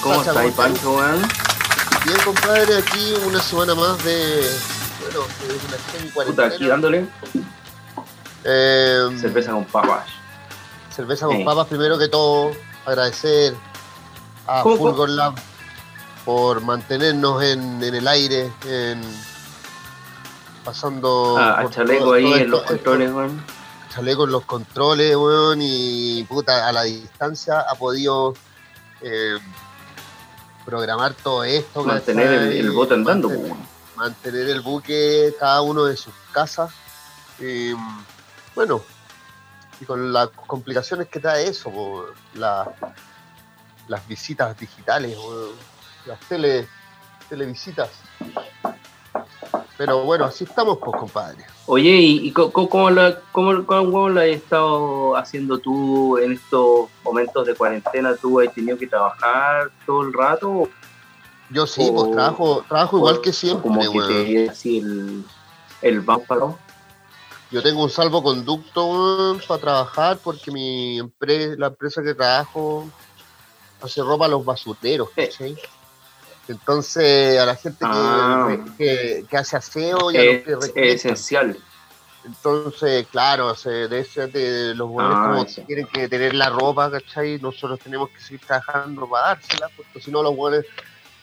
¿Cómo estás? Pancho, weón? Bien, compadre, aquí una semana más de. Bueno, de una semi Puta, aquí dándole Eh, cerveza con papas. cerveza con Eh. papas, primero que todo, agradecer a ¿Cómo, Fulgor Lab por mantenernos en, en el aire, en pasando Ah, a Chaleco todo- ahí todo en esto- los controles, weón. Chaleco en los controles, weón, y puta, a la distancia ha podido eh, programar todo esto. Mantener el, bote andando, Mantener- mantener el buque cada uno de sus casas. Y, bueno, y con las complicaciones que trae eso, la- las visitas digitales, po, las tele, televisitas. Pero bueno, así estamos, pues, compadre. Oye, ¿y, y cómo, lo, cómo, cómo lo has estado haciendo tú en estos momentos de cuarentena? ¿Tú has tenido que trabajar todo el rato? Yo sí, O- pues trabajo, trabajo igual que siempre, Como que weón. te así el, el bámparo. Yo tengo un salvoconducto weón, para trabajar porque mi empresa, la empresa que trabajo hace ropa a los basureros, Eh. ¿cachai? Entonces, a la gente que, Ah. que, que hace aseo y a los que es esencial. Entonces, claro, se, de ese de los buenos Ah, como sí. tienen que tener la ropa, ¿cachai? Nosotros tenemos que seguir trabajando para dársela, porque si no los buenos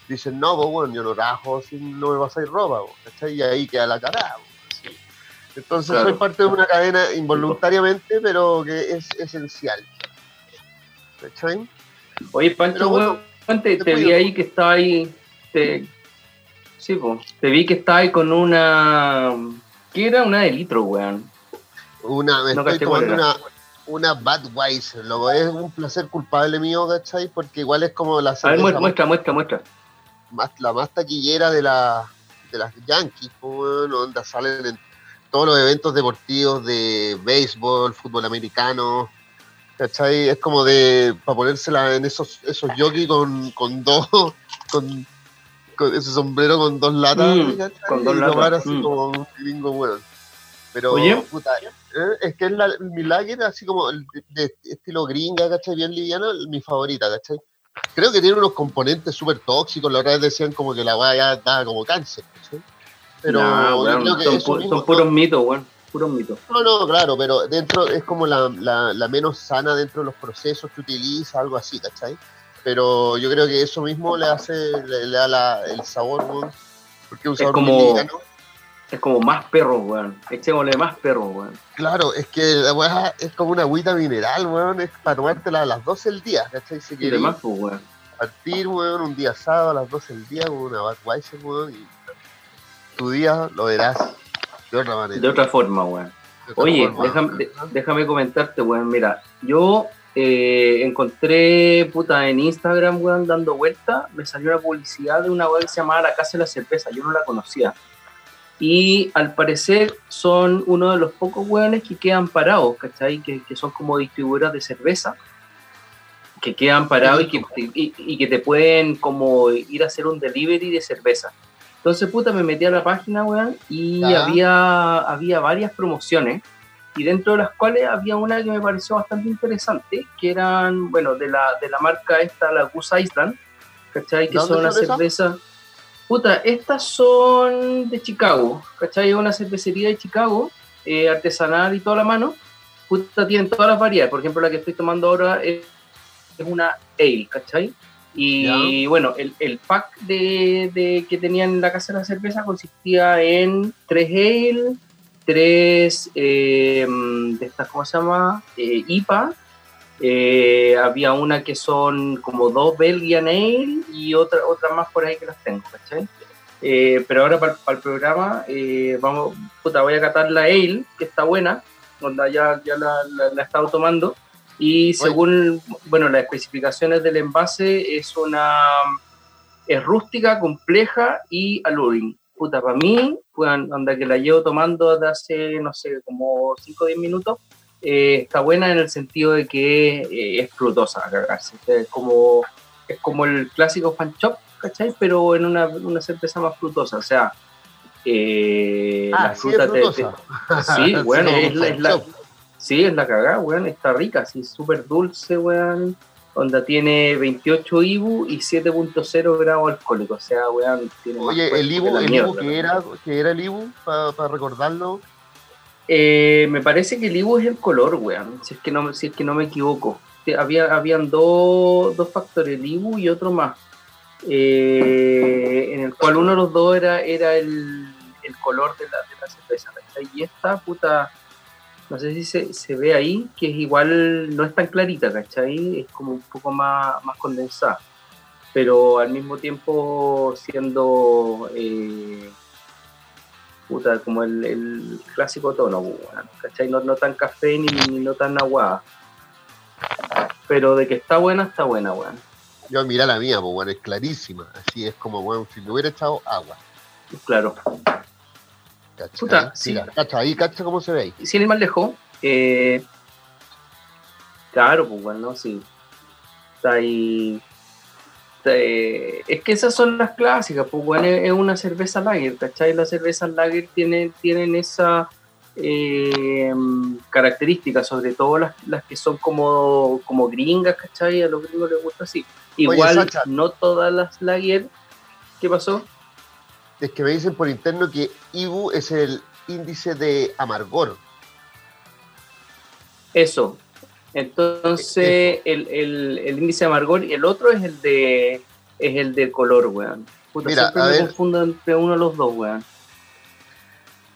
dicen, no, pues bueno, yo no trabajo si no me pasáis ropa, po", ¿cachai? Y ahí queda la cagada. po. Entonces Claro. soy parte de una cadena involuntariamente, pero que es esencial. ¿Cachai? Oye, Pancho, bueno, te, te vi ahí que estaba ahí. Te, sí, po, te vi que estaba ahí con una. ¿Qué era? Una de litro, weón. Una, me No estoy tomando una, una Budweiser, loco. Es un placer culpable mío, ¿cachai? Porque igual es como la A ver, cerveza muestra, muestra, muestra. muestra. más, la más taquillera de, la, de las Yankees, bueno, donde salen en todos los eventos deportivos de béisbol, fútbol americano, ¿cachai? Es como de, para ponérsela en esos, esos jockeys con, con dos, con, con ese sombrero con dos latas, Mm, con dos latas, así mm. como un gringo, bueno. Pero, Oye. puta, ¿eh? es que es la, mi lager, así como el de, estilo gringa, ¿cachai? Bien liviana, mi favorita, ¿cachai? Creo que tiene unos componentes súper tóxicos. La otra vez decían como que la weá ya daba como cáncer. ¿cachai? Pero weón, creo que son, pu- mismo- son puros mitos, weón. Puros mitos. No, no, claro, pero dentro es como la, la, la menos sana dentro de los procesos que utiliza, algo así, ¿cachai? Pero yo creo que eso mismo le hace, le, le da la- el sabor, weón, porque es un Es sabor como- muy liviano. Es como más perros, weón. Echémosle más perros, weón. Claro, es que la weá es como una agüita mineral, weón, es para tomártela a las 12 del día, ¿cachai? Si querés demás, pues, weón. partir, weón, un día sábado a las 12 del día con una Budweiser, weón, y tu día lo verás de otra manera. De otra forma, weón. otra Oye, forma, déjame, déjame comentarte, weón. Mira, yo eh, encontré, puta, en Instagram, weón, dando vuelta, me salió una publicidad de una weón que se llamaba La Casa de la Cerveza. Yo no la conocía. Y al parecer son uno de los pocos weones que quedan parados, ¿cachai? Que, que son como distribuidoras de cerveza. Que quedan parados y que, y- y que te pueden como ir a hacer un delivery de cerveza. Entonces, puta, me metí a la página, weón, y había, había varias promociones, y dentro de las cuales había una que me pareció bastante interesante, que eran, bueno, de la, de la marca esta, la Goose Island, ¿cachai? Que ¿De son dónde una son esas? cerveza... Puta, estas son de Chicago, ¿cachai? Es una cervecería de Chicago, eh, artesanal y toda la mano. Puta, tienen todas las variedades. Por ejemplo, la que estoy tomando ahora es, es una ale, ¿cachai? Y bueno, el, el pack de, de- que tenían en la casa de la cerveza consistía en tres ale, tres eh, de estas, ¿cómo se llama? Eh, IPA. eh, había una que son como dos Belgian Ale y otra, otra más por ahí que las tengo, ¿cachai? Pero ahora para el programa, vamos, puta, voy a catar la Ale, que está buena, onda ya, ya la, la, he estado tomando. Y según, bueno, las especificaciones del envase, es una, es rústica, compleja y alluring. Puta, para mí, onda que la llevo tomando desde hace, no sé, como 5 o 10 minutos, eh, está buena en el sentido de que eh, es frutosa cagarse. Es como, es como el clásico fan chop, ¿cachai? Pero en una, una cerveza más frutosa. O sea, eh, ah, la fruta sí, sí, bueno, es, la, es la, sí, es la cagada, weón, está rica, así, súper dulce, weón. Onda tiene 28 IBU y 7.0 gramos alcohólicos. O sea, weón, tiene Oye, el IBU, el IBU que era, que era el IBU, para recordarlo. Eh, me parece que el IBU es el color, weón, si es que no, si es que no me equivoco. Había, habían dos, dos factores, el IBU y otro más. Eh, en el cual uno de los dos era, era el, el color de la, de la cerveza. Y esta puta, no sé si se, se, ve ahí, que es igual, no es tan clarita, ¿cachai? Es como un poco más, más condensada. Pero al mismo tiempo siendo eh, puta, como el, el clásico tono, ¿cachai? No, no tan café ni, ni, no tan aguada. Pero de que está buena, está buena, weón. Yo mira la mía, pues, es clarísima. Así es como, bueno, si le hubiera echado agua. Claro. Puta, sí. cacha, ahí cacha cómo se ve ahí. Sin ir más lejos, eh, claro, pues bueno, sí. Está ahí. es que esas son las clásicas, pues bueno, es una cerveza lager, ¿cachai? Las cervezas lager tienen, tienen esa eh, característica, sobre todo las, las que son como, como gringas, ¿cachai? A los gringos les gusta así. Igual, no todas las lager. ¿Qué pasó? Es que me dicen por interno que IBU es el índice de amargor. Eso. Entonces, el, índice de amargor y el otro es el de es el de color, weón. Puta, Mira, siempre me confundo entre uno de los dos, weón.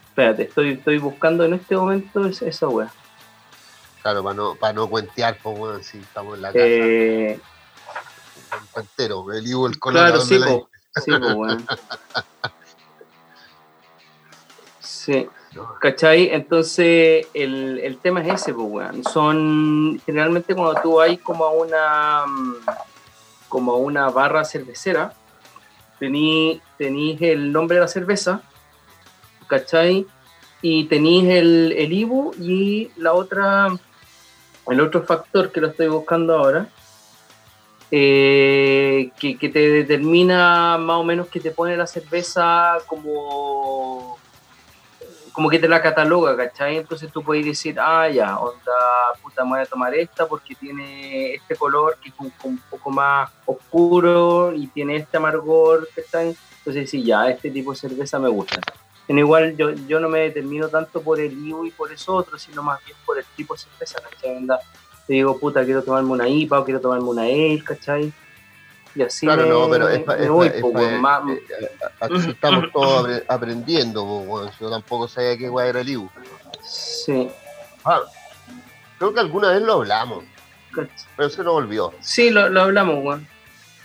Espérate, estoy, estoy buscando en este momento esa weón. Claro, para no, para no cuentear, pues, weón, si estamos en la casa. Eh... El cuentero, el IBU, el color. Claro, sí, Sí, pues, weón. Sí. ¿Cachai? Entonces, el, el, tema es ese, pues, weón. Son, generalmente cuando tú hay como a una, como a una barra cervecera, tenéis el nombre de la cerveza, ¿cachai? Y tenéis el, el IBU y la otra, el otro factor que lo estoy buscando ahora, eh, que, que, te determina más o menos que te pone la cerveza como como que te la cataloga, ¿cachai? Entonces tú puedes decir, ah, ya, onda, puta, me voy a tomar esta porque tiene este color que es un, poco más oscuro y tiene este amargor, ¿cachai? Entonces sí, ya, este tipo de cerveza me gusta. En igual yo, yo no me determino tanto por el IBU y por eso otro, sino más bien por el tipo de cerveza, ¿cachai? Te digo, puta, quiero tomarme una IPA o quiero tomarme una ale, ¿cachai? Y así claro, no, pero es, estamos todos aprendiendo, yo tampoco sabía qué guay era el IBU. Sí. Ah, creo que alguna vez lo hablamos, pero se nos olvidó. Sí, lo, lo hablamos, weón.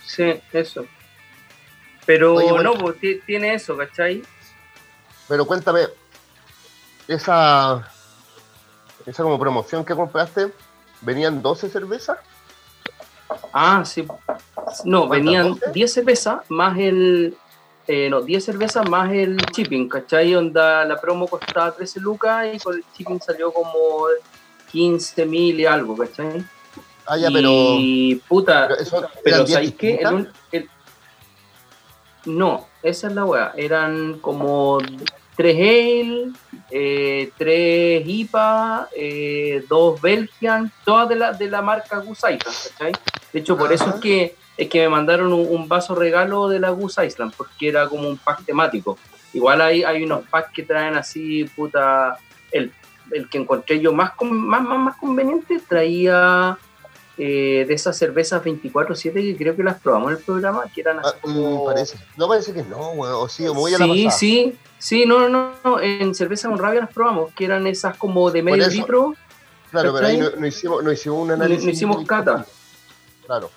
Sí, eso. Pero no, pues tiene eso, ¿cachai? Pero cuéntame, esa, esa como promoción que compraste, ¿venían 12 cervezas? Ah, sí. No, venían 10 cervezas más el. Eh, no, 10 cervezas más el shipping, ¿cachai? Onda, la promo costaba 13 lucas y con el shipping salió como 15 mil y algo, ¿cachai? Ah, ya, pero. Y puta. Pero, ¿sabéis qué? no, esa es la weá. Eran como 3 Ale, eh, 3 IPA, eh, 2 Belgian, todas de la, de la marca Goose Island, ¿cachai? De hecho, por eso es que, es que me mandaron un, vaso regalo de la Goose Island, porque era como un pack temático. Igual hay, hay unos packs que traen así, puta, el, el que encontré yo más, más, más, más conveniente traía eh, de esas cervezas 24-7 que creo que las probamos en el programa, que eran así ah, como... parece. No parece que no, o sí, o muy a la Sí, sí, sí, no, no, no, en cerveza con rabia las probamos, que eran esas como de medio litro. Claro, pero ahí no, hicimos, no hicimos un análisis. No, hicimos cata. Claro.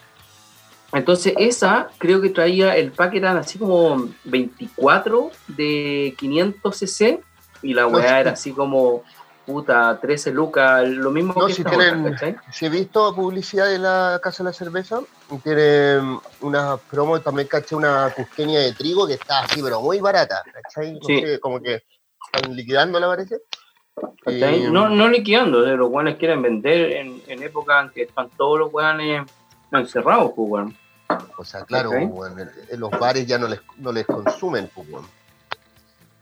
Entonces esa creo que traía, el pack eran así como 24 de 500 cc y la weá era así como puta, 13 lucas, lo mismo No, que si esta tienen- otra, ¿cachai? Si he visto publicidad de la Casa de la Cerveza, tienen una promo, también caché una cusqueña de trigo que está así, pero muy barata, ¿cachai? No Sí. sé, como que están liquidándola, parece. ¿cachai? Eh, No, no liquidando, los weones quieren vender en, en época en que están todos los weones encerrados, pues, weón. O sea, claro, en- en los bares ya no les, no les consumen, pues.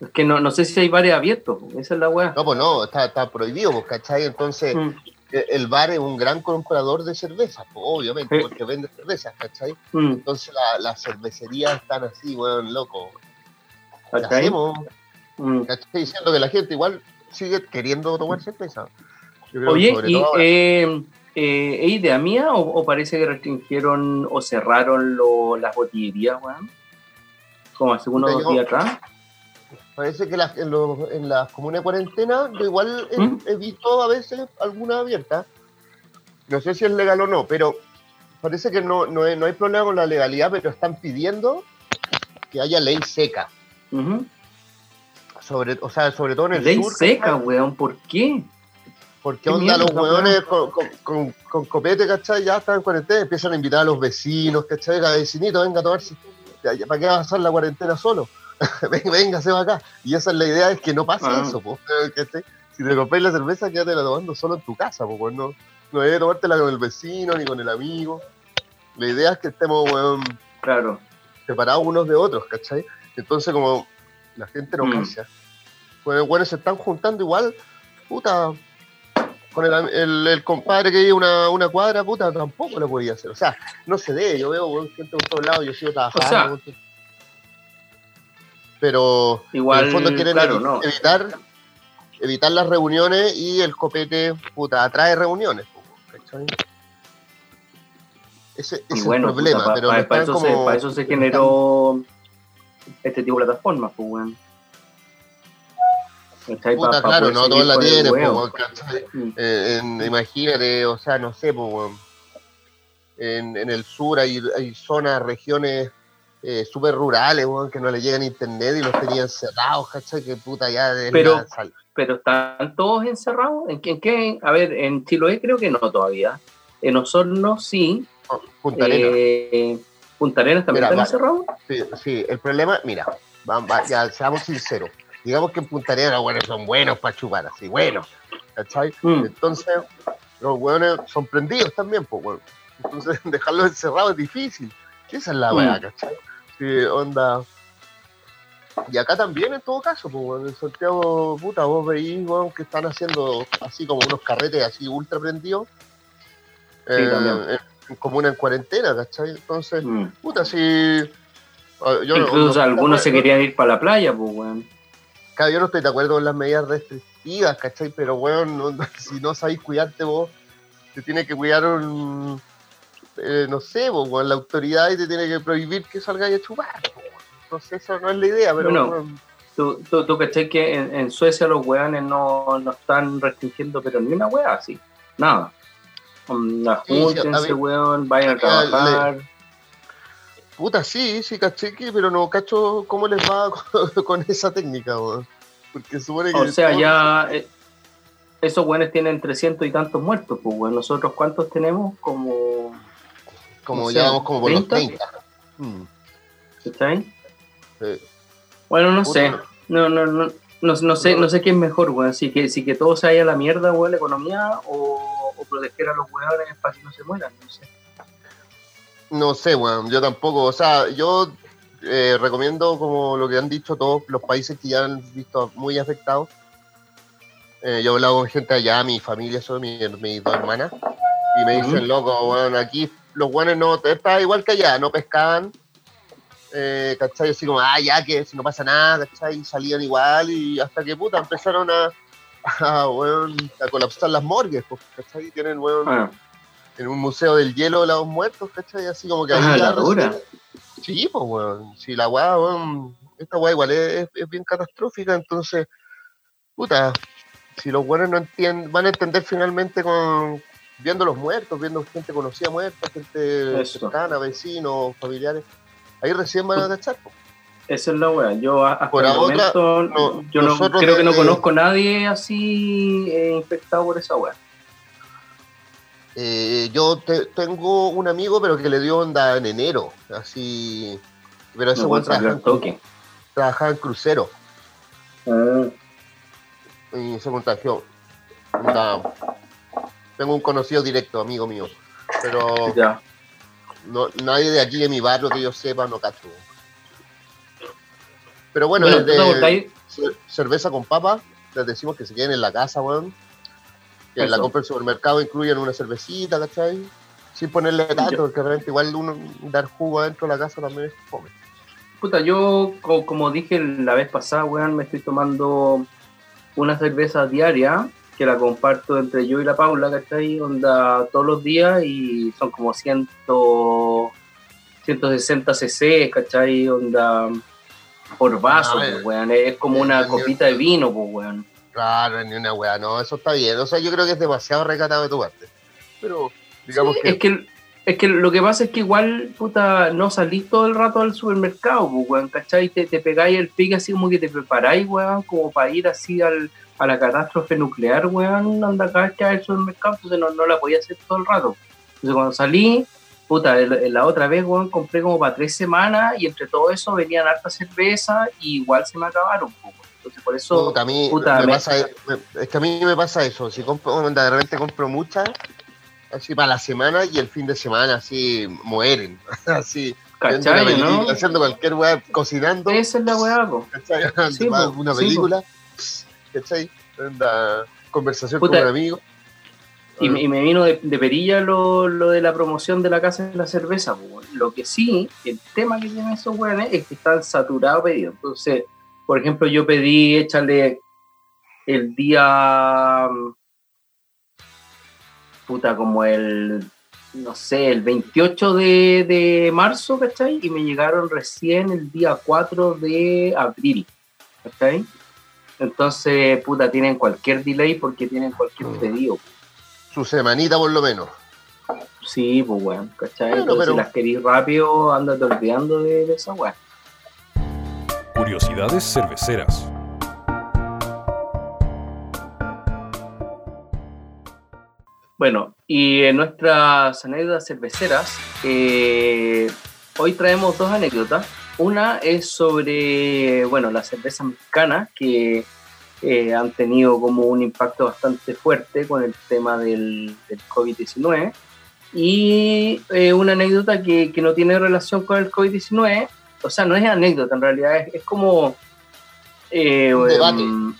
Es que no, no sé si hay bares abiertos, esa es la weá. No, pues no, está, está prohibido, pues, ¿cachai? Entonces, Mm, e- el bar es un gran comprador de cervezas, pues, obviamente, porque vende cervezas, ¿cachai? mm, Entonces, la- las cervecerías están así, weón, loco. ¿Qué ¿cachai? hacemos? Mm. ¿Cachai? Diciendo que la gente igual sigue queriendo tomar cerveza. Oye, ¿y eh, eh, ¿es idea mía o, o parece que restringieron o cerraron lo- las botillerías, weón? Como hace unos dos días atrás. Parece que las- en, los- en las comunas de cuarentena, yo igual he, ¿Mm? he visto a veces alguna abierta. No sé si es legal o no, pero parece que no, no, no hay problema con la legalidad, pero están pidiendo que haya ley seca. Sobre, o sea, sobre todo en el Ley sur. seca, ¿cachai? weón, ¿por qué? Porque onda los hueones con, con, con, con copete, ¿cachai? Ya están en cuarentena, empiezan a invitar a los vecinos, ¿cachai? A vecinito, venga a tomarse. ¿Para qué vas a pasar la cuarentena solo? venga, venga, se va acá. Y esa es la idea, es que no pase Ah. eso, po, ¿cachai? Si te compras la cerveza, quédate la tomando solo en tu casa, po, pues, no, no debes tomártela con el vecino ni con el amigo. La idea es que estemos, weón, Claro. separados unos de otros, ¿cachai? Entonces, como la gente no Mm. cacha, pues bueno, se están juntando igual, puta, con el, el, el compadre que vive una, una cuadra, puta, tampoco lo podía hacer. O sea, no se debe, yo veo gente por todos lados, yo sigo trabajando. sea, weón, pero Igual, en el fondo quieren claro, evi- no. evitar evitar las reuniones y el copete, puta, atrae reuniones. Ese, es bueno, el problema, puta, pero para, eso se, como- para eso se generó este tipo de plataformas, pues. Pa- Puta, pa claro, no todos la tienen. Mm. Eh, en- imagínate, o sea, no sé, po, en, en el sur hay, hay zonas, regiones eh, súper rurales, weón, que no le llegan internet y los tenían cerrados, ¿cachai? Que puta ya de Pero- la sal- Pero están todos encerrados. ¿En qué? en qué? A ver, en Chiloé creo que no todavía. En Osorno sí. Punta Arenas. Eh, Punta Arenas también Mira, están encerrados. Sí, sí, el problema, mira, va- va- ya seamos sinceros. Digamos que en Punta Arenas, bueno, son buenos para chupar, así, buenos, ¿cachai? Mm. Entonces, los hueones son prendidos también, pues, weón. Entonces, dejarlos encerrados es difícil. Esa es la Mm. weá, ¿cachai? Sí, onda. Y acá también, en todo caso, pues, weón, en Santiago, puta, vos veís, weón, que están haciendo así como unos carretes así ultra prendidos. eh, también. en, en cuarentena, ¿cachai? Entonces, Mm. puta, si. ah, Yo, Incluso no- algunos se querían ir para la playa, pues, weón. Claro, yo no estoy de acuerdo con las medidas restrictivas, ¿cachai? Pero, weón, no- si no sabéis cuidarte vos, te tiene que cuidar un. Eh, no sé, weón, la autoridad y te tiene que prohibir que salgáis a chupar. Entonces, eso no es la idea, pero. Bueno, Tú, tú, tú cachai que en, en Suecia los weones no, no están restringiendo, pero ni una wea así. Nada. Sí, sí, Júntense, mí- weón, vayan a mí, trabajar. puta, sí, sí, caché que, pero no cacho cómo les va con, con esa técnica, weón. Porque supone que. O sea, todo- ya eh, esos weones tienen 300 y tantos muertos, pues, weón. Nosotros, ¿cuántos tenemos? Como. Como no sé, ya vamos como por los 30. 30. Mm, ¿Cachai? sí. Bueno, no Puta, sé. No, no, no. No, no sé, no sé qué es mejor, weón. Si que, si que todo se vaya a la mierda, weón, la economía, o, o proteger a los weones para que no se mueran, no sé. No sé, weón, yo tampoco. O sea, yo eh, recomiendo, como lo que han dicho todos los países que ya han visto muy afectados. Eh, yo he hablado con gente allá, mi familia, son mis, mis dos hermanas, y me dicen, loco, weón, aquí los buenos no, está igual que allá, no pescaban. Eh, ¿Cachai? Así como, ah, ya que si no pasa nada, ¿cachai? Salían igual y hasta que puta empezaron a, a, weón, a colapsar las morgues, pues, ¿cachai? Tienen, weón, Ah, en un museo del hielo de los muertos, ¿cachai? Así como que Ah, la dura. Sí, pues, weón. Si la weá, weón, esta weá igual es, es- es bien catastrófica, entonces, puta, si los buenos no entienden, van a entender finalmente con viendo los muertos, viendo gente conocida muerta, gente Eso. cercana, vecinos, familiares, ahí recién van a cachar. Esa es la weá. Yo hasta Por el ahora, momento, no, yo no, creo que no conozco a nadie así eh, infectado por esa weá. Eh, yo te- tengo un amigo, pero que le dio onda en enero, así. Pero ese weón trabajaba, trabajaba en crucero Ah, y se contagió. Onda, tengo un conocido directo, amigo mío, pero ya. no, nadie de aquí de mi barrio que yo sepa no cacho. Pero bueno, Bueno, cerveza con papa, les decimos que se queden en la casa, weón. Que la Eso. compra del supermercado incluyen una cervecita, ¿cachai? Sin ponerle tanto, Yo- porque realmente igual uno dar jugo adentro de la casa también es fome. Puta, yo, co- como dije la vez pasada, weón, me estoy tomando una cerveza diaria que la comparto entre yo y la Paula, ¿cachai? Onda todos los días y son como 100, 160 cc, ¿cachai? Onda por vaso, Ah, pues, eh, weón. Es como una entendido. copita de vino, pues, weón. Claro, ni una weá, no, eso está bien. O sea, yo creo que es demasiado recatado de tu parte. Pero, digamos Sí, que. Es que, es que lo que pasa es que igual, puta, no salís todo el rato al supermercado, pues, weón, ¿cachai? Te, te pegáis el pique así como que te preparáis, weón, como para ir así al, a la catástrofe nuclear, weón, anda hay al supermercado, entonces no, no la podía hacer todo el rato. Entonces cuando salí, puta, la otra vez, weón, compré como para tres semanas y entre todo eso venían harta cerveza y igual se me acabaron, weón. Entonces por eso... Puta, a mí puta, me me- pasa, me- es que a mí me pasa eso. Si compro, onda, de repente compro muchas, así para la semana y el fin de semana así mueren. así, ¿Cachai, no? haciendo cualquier weá, cocinando. Esa es la weá, po. ¿cachai? Sí, po, una sí, película, ¿cachai? Onda, conversación Puta, con un amigo. Y, me- y me vino de, de perilla lo, lo de la promoción de la casa de la cerveza. Lo que sí, el tema que tienen esos weones es que están saturados pedidos. Entonces, por ejemplo, yo pedí, échale el día. mm, Puta, como el. No sé, el 28 de, de marzo, ¿cachai? Y me llegaron recién el día 4 de abril, ¿cachai? Entonces, puta, tienen cualquier delay porque tienen cualquier Mm. pedido. Su semanita por lo menos. Sí, pues weón, ¿cachai? Bueno, Entonces, pero- si las querís rápido, ándate olvidando de, de esa weón. Curiosidades cerveceras. Bueno, y en nuestras anécdotas cerveceras, eh, hoy traemos dos anécdotas. Una es sobre, bueno, las cervezas mexicanas que eh, han tenido como un impacto bastante fuerte con el tema del, del COVID-19. Y eh, una anécdota que, que no tiene relación con el COVID-19, o sea, no es anécdota, en realidad es, es como... eh, Un debate. em,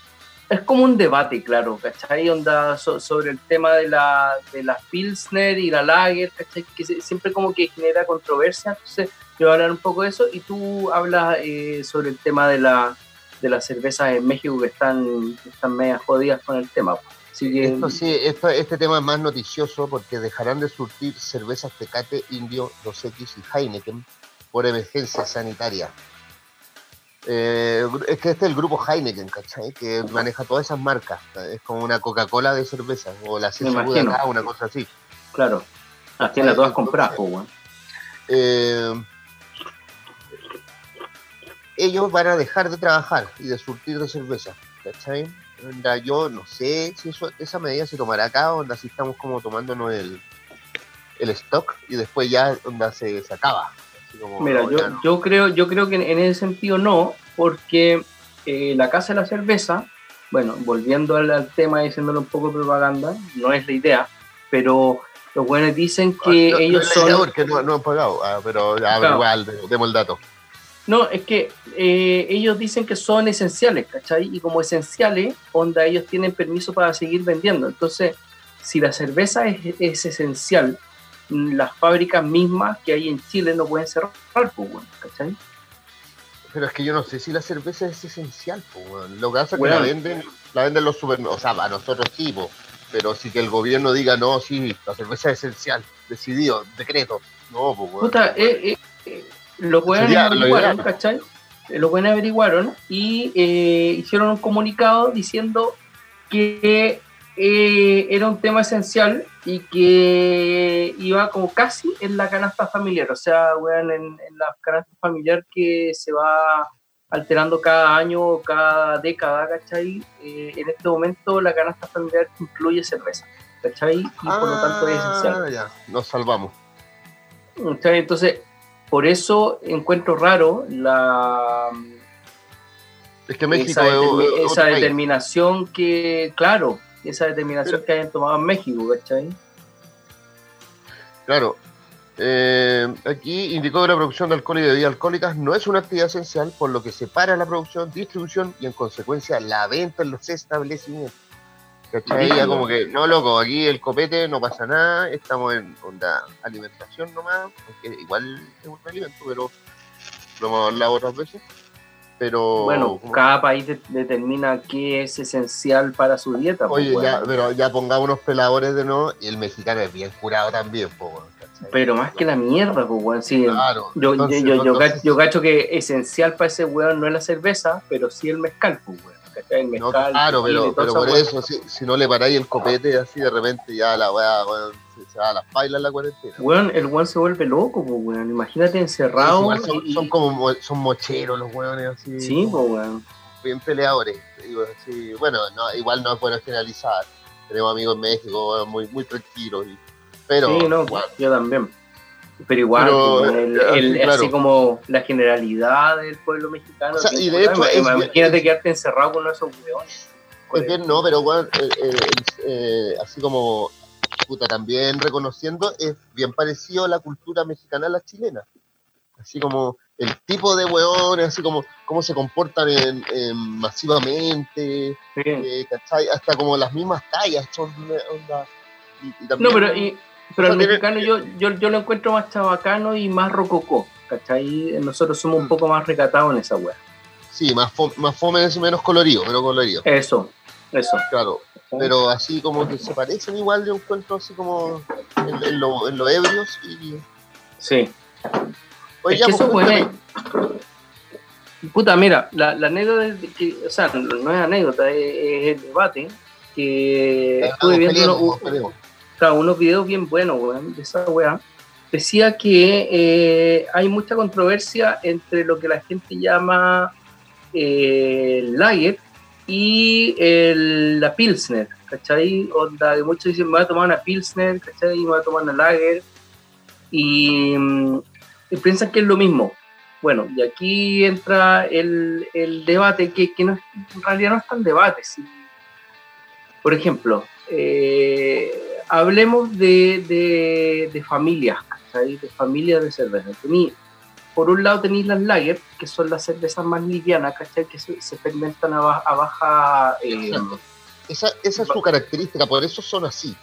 es como un debate, claro, ¿cachai? Onda so- sobre el tema de la, de la Pilsner y la Lager, ¿cachai? Que se- siempre como que genera controversia, entonces yo voy a hablar un poco de eso y tú hablas eh, sobre el tema de la de las cervezas en México que están, que están medias jodidas con el tema. Así que, Esto sí, esto- este tema es más noticioso porque dejarán de surtir cervezas Tecate, Indio, 2X y Heineken por emergencia sanitaria. Eh, es que este es el grupo Heineken, ¿cachai? Que maneja todas esas marcas. Es como una Coca-Cola de cerveza o la CSU de acá, una cosa así. claro, las tiendas todas Entonces- compradas, pues. Eh, ellos van a dejar de trabajar y de surtir de cerveza, ¿cachai? Onda, yo no sé si eso, esa medida se tomará acá, onda si estamos como tomándonos el, el stock y después ya onda se, se acaba. Así como, Mira, no, yo, no. yo creo, yo creo que en, ese sentido no, porque eh, la Casa de la Cerveza, bueno, volviendo al, al tema y haciéndole un poco de propaganda, no es la idea, pero los buenos dicen que Ah, No, ellos son... porque no, no han pagado, ah, pero ya, Claro. igual, de- demos el dato. No, es que eh, ellos dicen que son esenciales, ¿cachai? Y como esenciales, onda, ellos tienen permiso para seguir vendiendo. Entonces, si la cerveza es, es esencial, mm, las fábricas mismas que hay en Chile no pueden cerrar, pues, bueno, ¿cachai? Pero es que yo no sé si la cerveza es esencial, po, weón. Lo que pasa es que la venden, la venden los supermercados, o sea, a nosotros sí, pero si que el gobierno diga, no, sí, la cerveza es esencial, decidido, decreto. No, pues. Puta, eh, eh, eh, lo pueden Sería lo averiguaron, ideal. ¿cachai? Eh, Lo pueden averiguaron y eh, hicieron un comunicado diciendo que eh, era un tema esencial y que iba como casi en la canasta familiar, o sea, weón, en, en la canasta familiar que se va alterando cada año cada década, ¿cachai? Eh, en este momento la canasta familiar incluye cerveza, ¿cachai? Y por lo tanto es esencial. Ah, ya, nos salvamos. Entonces, por eso encuentro raro la Es que México esa, país. determinación que, claro, esa determinación Pero- que hayan tomado en México, ¿cachai? Claro. Eh, aquí indicó que la producción de alcohol y de bebidas alcohólicas no es una actividad esencial, por lo que separa la producción, distribución y en consecuencia la venta en los establecimientos. ¿Cachai? Ya como que, no, loco, aquí el copete no pasa nada, estamos en onda alimentación nomás, porque igual es un alimento, pero lo hemos hablado otras veces. Pero, Bueno, como- cada país de- determina qué es esencial para su dieta. pues, oye, bueno. ya, pero ya pongamos unos peladores de nuevo, y el mexicano es bien curado también, weón, ¿cachai? Pero más que la mierda, pues, weón, sí. Claro. Yo, entonces, yo, yo, yo, entonces- yo cacho que esencial para ese weón no es la cerveza, pero sí el mezcal, pues, weón. El No, mezcal. claro, el pero, pero por eso, si, si no le paráis el copete así, de repente ya la weá, se, se va a las pailas la cuarentena. Weón, el weón se vuelve loco, pues, weón. Imagínate encerrado. Igual son, y- son como mo- son mocheros los weones así, Sí, pues, weón. bien peleadores. Así, bueno, no, igual no es bueno generalizar. Tenemos amigos en México weón, muy, muy tranquilos. y- pero, sí, no, bueno, yo también. Pero igual, Pero, pues, el- eh, el- claro. así como la generalidad del pueblo mexicano. O sea, es y de hecho curada. es- imagínate quedarte encerrado con esos weones. es bien, no, pero weón, eh, eh, eh, así como, puta, también reconociendo, es bien parecido a la cultura mexicana a la chilena. Así como el tipo de weones, así como cómo se comportan en, en masivamente, Sí. eh. Hasta como las mismas tallas son eh, onda. Y, y No, pero, y- pero tiene- mexicano yo, yo, yo lo encuentro más chabacano y más rococó, ¿cachai? Nosotros somos un Mm. poco más recatados en esa weá. Sí, más, fo- más fome menos colorido, pero colorido, Eso, eso. claro. Pero así como que se parecen igual, yo encuentro así como en, en lo, ebrios y. Sí. Oye, es que pues, eso, cuéntame. weón. Puta, mira, la, la anécdota, es que, o sea, no es anécdota, es, es el debate que Ya, estuve viendo claro, unos videos bien buenos, weón, de esa weá. Decía que eh, hay mucha controversia entre lo que la gente llama eh, lager y el- la pilsner, ¿cachai? Onda, que muchos dicen, me voy a tomar una pilsner, ¿cachai? Me voy a tomar una lager. Y, mm, y piensan que es lo mismo. Bueno, y aquí entra el, el debate, que, que no en realidad no es tan debate. ¿sí? Por ejemplo, eh, hablemos de, de, de familias, ¿cachai? De familias de cerveza. Tení- por un lado tenéis las lager, que son las cervezas más livianas, ¿cachai? Que se, se fermentan a, a baja... eh. Esa, esa es su característica, por eso son así.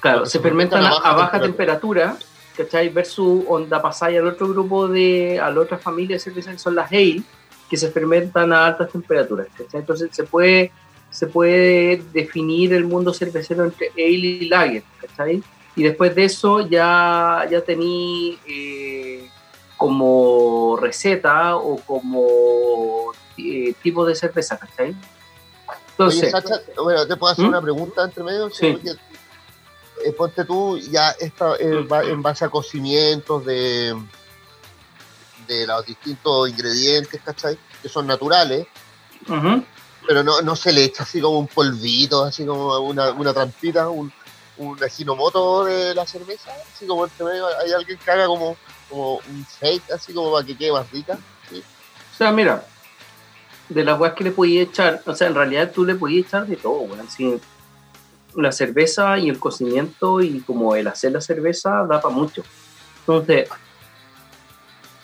Claro, se se fermentan fermentan a, a baja temperatura, ¿cachai? Versus onda pasaya al otro grupo de, a la otra familia de cervezas que son las ale, que se fermentan a altas temperaturas, ¿cachai? Entonces se puede, se puede definir el mundo cervecero entre ale y lager, ¿cachai? Y después de eso ya, ya tení eh, como receta o como eh, tipo de cerveza, ¿cachai? Entonces, Oye, Sacha, bueno, te puedo hacer ¿Mm? una pregunta entre medio. Sí. Porque, eh, ponte tú, ya esta, Mm. en base a cocimientos de, de los distintos ingredientes, ¿cachai? Que son naturales, ujú. Pero no, no se le echa así como un polvito, así como una, una trampita, un, un aginomoto de la cerveza, así como entre medio hay alguien que haga como, como un shake, así como para que quede más rica. O sea, mira, de las weas que le podía echar, o sea, en realidad tú le podías echar de todo, weón. La cerveza y el cocimiento y como el hacer la cerveza da para mucho. Entonces,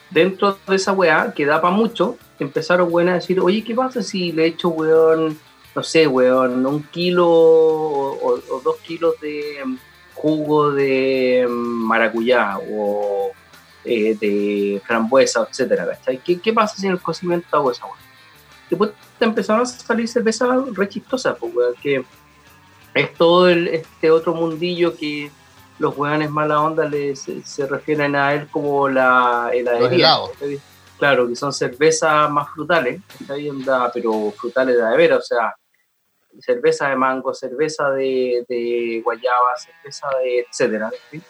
dentro de esa weá que da para mucho, empezaron weón a decir, oye, ¿qué pasa si le echo, weón, no sé, weón, un kilo o, o- dos kilos de mm, jugo de mm, maracuyá o eh, de frambuesa, etcétera, ¿cachai? ¿Qué, ¿Qué pasa si en el cocimiento hago esa weá? Después te empezaron a salir cervezas re chistosas, pues, weón, que es todo el- este otro mundillo que los weones mala onda le, se, se refieren a él como la heladería. helados. Claro, que son cervezas más frutales, pero frutales de veras, o sea, cerveza de mango, cerveza de, de guayaba, cerveza de etcétera. ¿sí?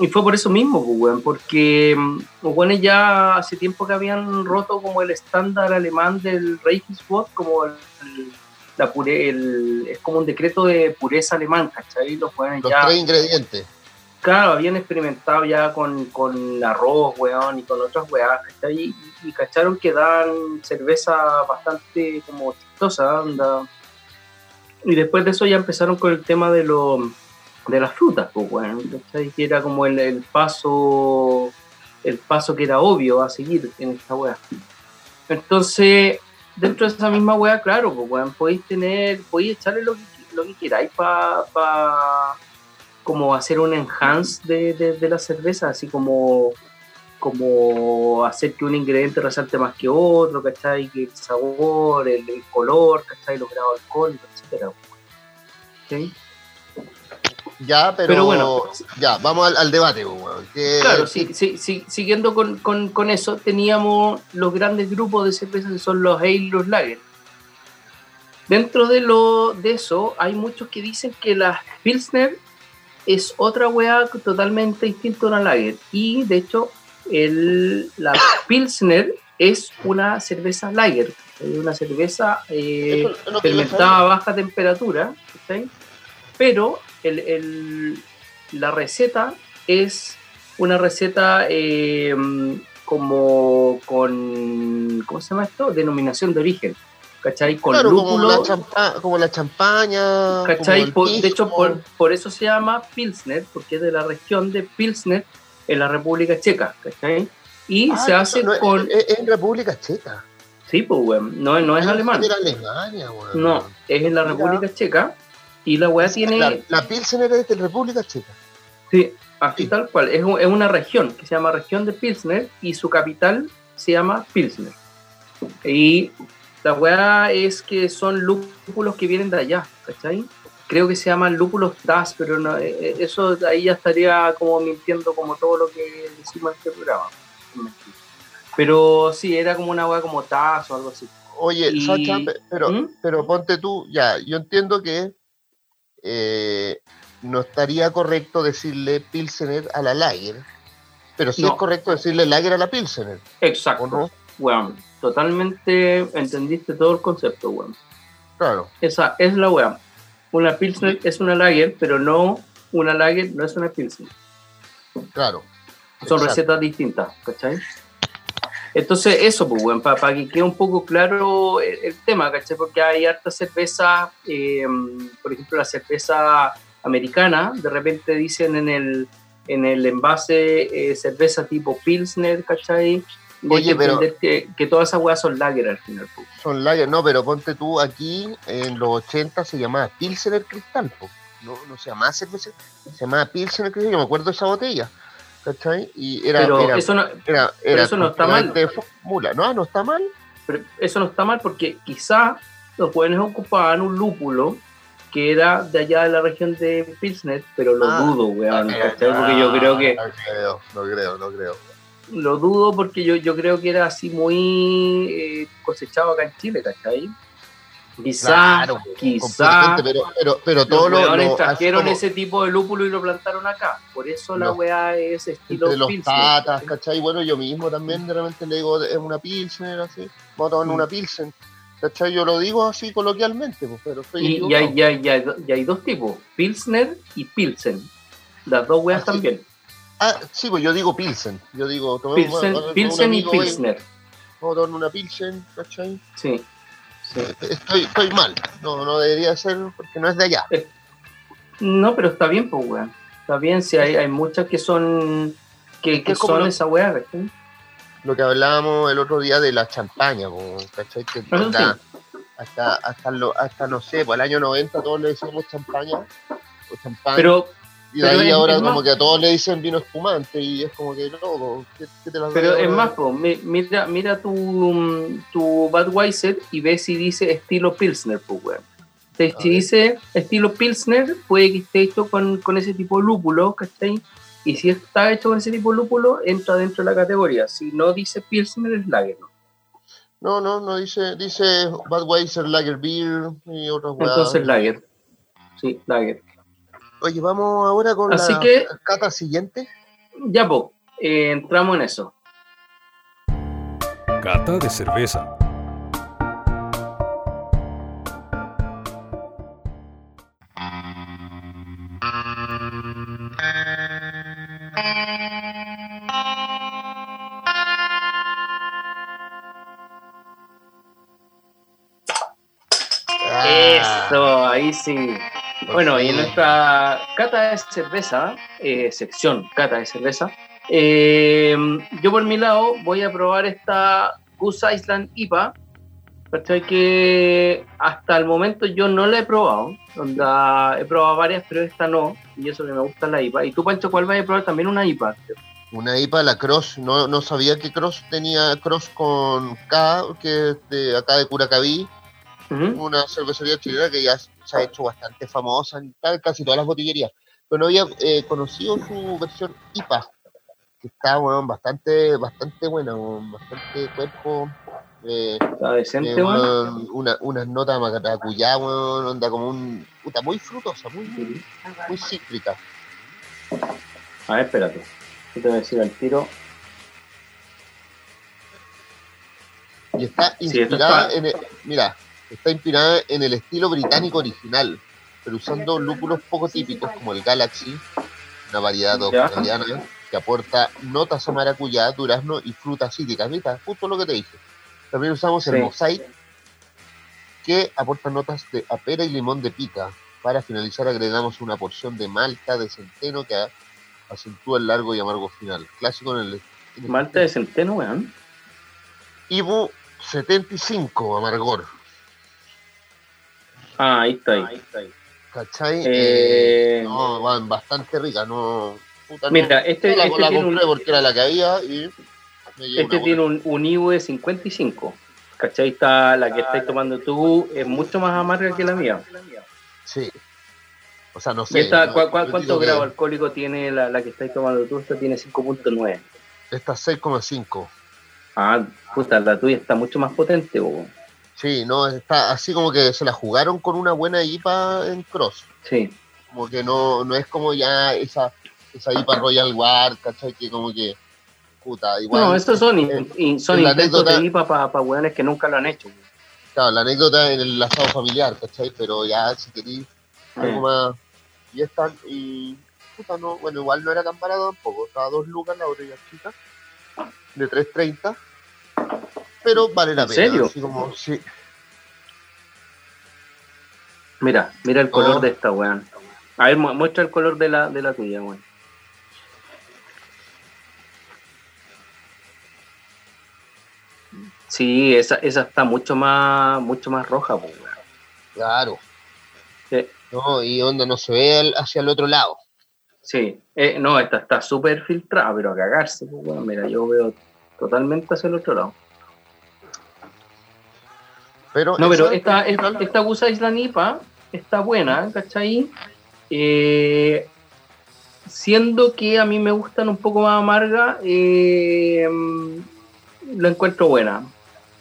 y fue por eso mismo, pues, porque mm, los ya hace tiempo que habían roto como el estándar alemán del Reichswort, como el, la pure, el, es como un decreto de pureza alemán, ¿cachai? Los, los tres ingredientes. Claro, habían experimentado ya con, con arroz, weón, y con otras weas, ¿cachai? Y, cacharon que dan cerveza bastante como chistosa, anda. Y después de eso ya empezaron con el tema de lo de las frutas, pues, bueno, que era como el, paso el paso que era obvio a seguir en esta wea. Entonces, dentro de esa misma wea, claro, pues, bueno, podéis tener, podéis echarle lo que, lo que queráis para pa, como hacer un enhance de, de, la cerveza, así como como hacer que un ingrediente resalte más que otro, ¿cachai? Que el sabor, el, color, ¿cachai? Los grados alcohólicos, etcétera. ¿Okay? Ya, pero, bueno, ya, vamos al, debate. claro, sí, sí, siguiendo con, eso, teníamos los grandes grupos de cervezas que son los ale y los lager. Dentro de, lo, de eso, hay muchos que dicen que la Pilsner es otra weá totalmente distinta a una lager. Y de hecho, el, la Pilsner es una cerveza lager, una cerveza eh, fermentada a baja temperatura, pero el, la receta es una receta eh, como con, ¿cómo se llama esto? Denominación de origen. ¿Cachai? Con lúpulo. Como la, champaña. ¿Cachai? de hecho, por, eso se llama Pilsner, porque es de la región de Pilsner en la República Checa. ¿Cachai? Y ah, se hace con. Es, en República Checa. Sí, pues, weón. No, no es alemán. No, es en la República Checa. Y la weá tiene. La, la Pilsner es de República Checa. Sí, así tal cual. Es, es, una región que se llama región de Pilsner y su capital se llama Pilsner. Y la weá es que son lúpulos que vienen de allá, ¿cachai? Creo que se llaman lúpulos TAS, pero no, eh, eh, eso ahí ya estaría como mintiendo como todo lo que decimos en este programa. Pero sí, era como una weá como TAS o algo así. Oye, pero, ¿Mm? pero ponte tú, ya, yo entiendo que eh, no estaría correcto decirle Pilsener a la Lager, pero sí es correcto decirle Lager a la Pilsener. Exacto. No? Bueno, totalmente entendiste todo el concepto, weón. Claro. Esa es la weá. Una Pilsner es una Lager, pero no una Lager no es una Pilsner. Claro. Son recetas distintas, ¿cachai? Entonces, eso, pues, bueno, para, que quede un poco claro el, tema, ¿cachai? Porque hay harta cerveza, em, por ejemplo, la cerveza americana, de repente dicen en el, en el envase eh, cerveza tipo Pilsner, ¿cachai? Oye, pero. Que, que, todas esas weas son lager al final. Son lager, no, pero ponte tú aquí, en los 80 se llamaba Pilsner Cristal. No, no se llamaba cerveza, se llamaba Pilsner Cristal, yo me acuerdo de esa botella. ¿cachai? Y era, pero eso no, era, eso no está mal. Mula. No, no está mal. Pero eso no está mal porque quizá los jóvenes ocupaban un lúpulo que era de allá de la región de Pilsner, pero lo ah, dudo, weón, Porque yo creo que... No creo, no creo, no creo. Lo dudo porque yo, yo creo que era así muy eh, cosechado acá en Chile, ¿cachai? Quizá, quizá. Pero, pero, pero todos los. trajeron ese tipo de lúpulo y lo plantaron acá. Por eso la weá es estilo. De los patas, ¿cachai? Bueno, yo mismo también de repente le digo, es una pilsen, así. Vamos a tomar una mm. pilsen. ¿cachai? Yo lo digo así coloquialmente, pues, pero y, y, hay, y, hay, dos tipos: Pilsner y Pilsen. Las dos weas también. Ah, sí, pues yo digo Pilsen. Yo digo, Pilsen, Pilsen y Pilsner. Vamos a tomar una Pilsen, ¿cachai? Sí. Estoy, estoy mal. No, no debería ser porque no es de allá. Eh, no, pero está bien, pues, weón. Está bien, si hay, hay muchas que son que, que son esa weá, Lo que hablábamos el otro día de la champaña, ¿cachai? Que hasta, hasta, hasta, hasta, no sé, pues el año 90 todos le decimos champaña. O champaña. Pero y de ahí ahora como que a todos le dicen vino espumante y es como que no, ¿qué, te las Pero es más, mira, mira tu, tu Budweiser y ve si dice estilo Pilsner, pues, weón. Si dice estilo Pilsner, puede que esté hecho con, con, ese tipo de lúpulo, ¿cachai? Y si está hecho con ese tipo de lúpulo, entra dentro de la categoría. Si no dice Pilsner, es Lager, ¿no? No, no, no dice, dice Budweiser, Lager Beer y otros Entonces Lager. Sí, Lager. Oye, vamos ahora con Así la que, cata siguiente. ya, pues, entramos en eso. Cata de cerveza. Eso, ahí sí. Bueno, y en nuestra cata de cerveza, eh, sección cata de cerveza, eh, yo por mi lado voy a probar esta Goose Island IPA, que hasta el momento yo no la he probado, donde he probado varias, pero esta no, y eso que me gusta la IPA. ¿Y tú, Pancho, cuál vas a probar? También una IPA. Una IPA, la Cross, no, no sabía que Cross tenía Cross con K, que es de acá de Curacaví, una cervecería chilena que ya se ha hecho bastante famosa en casi todas las botillerías, pero no había eh, conocido su versión IPA, que está bueno, bastante, bastante buena, bastante cuerpo. Eh, está decente, eh, una, unas notas maracuyá, bueno, onda como un. puta, muy frutosa, muy, muy, cítrica. A ver, espérate. ¿Qué te voy a decir al tiro? Y está inspirada en. El, mira, está inspirada en el estilo británico original, pero usando lúpulos poco típicos como el Galaxy, una variedad australiana que aporta notas a maracuyá, durazno y frutas cítricas. Mira, justo lo que te dije. También usamos el Mosaic, que aporta notas de apera y limón de pica. Para finalizar agregamos una porción de malta de centeno que acentúa el largo y amargo final. Clásico en el... malta de centeno, weón. Ibu 75, amargor. Ah, ahí está ahí. ¿Cachai? Eh, no, van bastante rica, no. Mira, este, la, este tiene un, porque era la que había y Este tiene un, un de 55. ¿Cachai? Está, la que estáis tomando tú es mucho más amarga que la mía. Sí. O sea, no sé. Esta, ¿Cuántos grados alcohólicos tiene la, la, que estáis tomando tú? Esta tiene 5.9. Esta 6,5. Ah, puta, la tuya está mucho más potente, Sí, no, está así como que se la jugaron con una buena IPA en cross. Sí. Como que no, no es como ya esa, esa IPA Royal Guard, ¿cachai? Que como que, puta, igual. No, estos son, son intentos de IPA para pa hueones que nunca lo han hecho. Claro, la anécdota en el asado familiar, ¿cachai? Pero ya, si queréis algo más. Y están, y. Puta, no, bueno, igual no era tan barato tampoco. Estaba dos lucas la botella chica, de 3.30 pero vale la pena. ¿En serio? como, sí. Mira, mira el color de esta, weón. A ver, muestra el color de la, de la tuya, weón. Sí, esa, esa está mucho más, mucho más roja, weón. Claro. No, y onda no se ve hacia el otro lado. Sí, eh, no, esta está súper filtrada, pero a cagarse, pues, weón. Mira, yo veo totalmente hacia el otro lado no, pero esta, esta, esta Gusa Island IPA está buena, ¿cachai? Eh, siendo que a mí me gustan un poco más amarga, eh, la encuentro buena.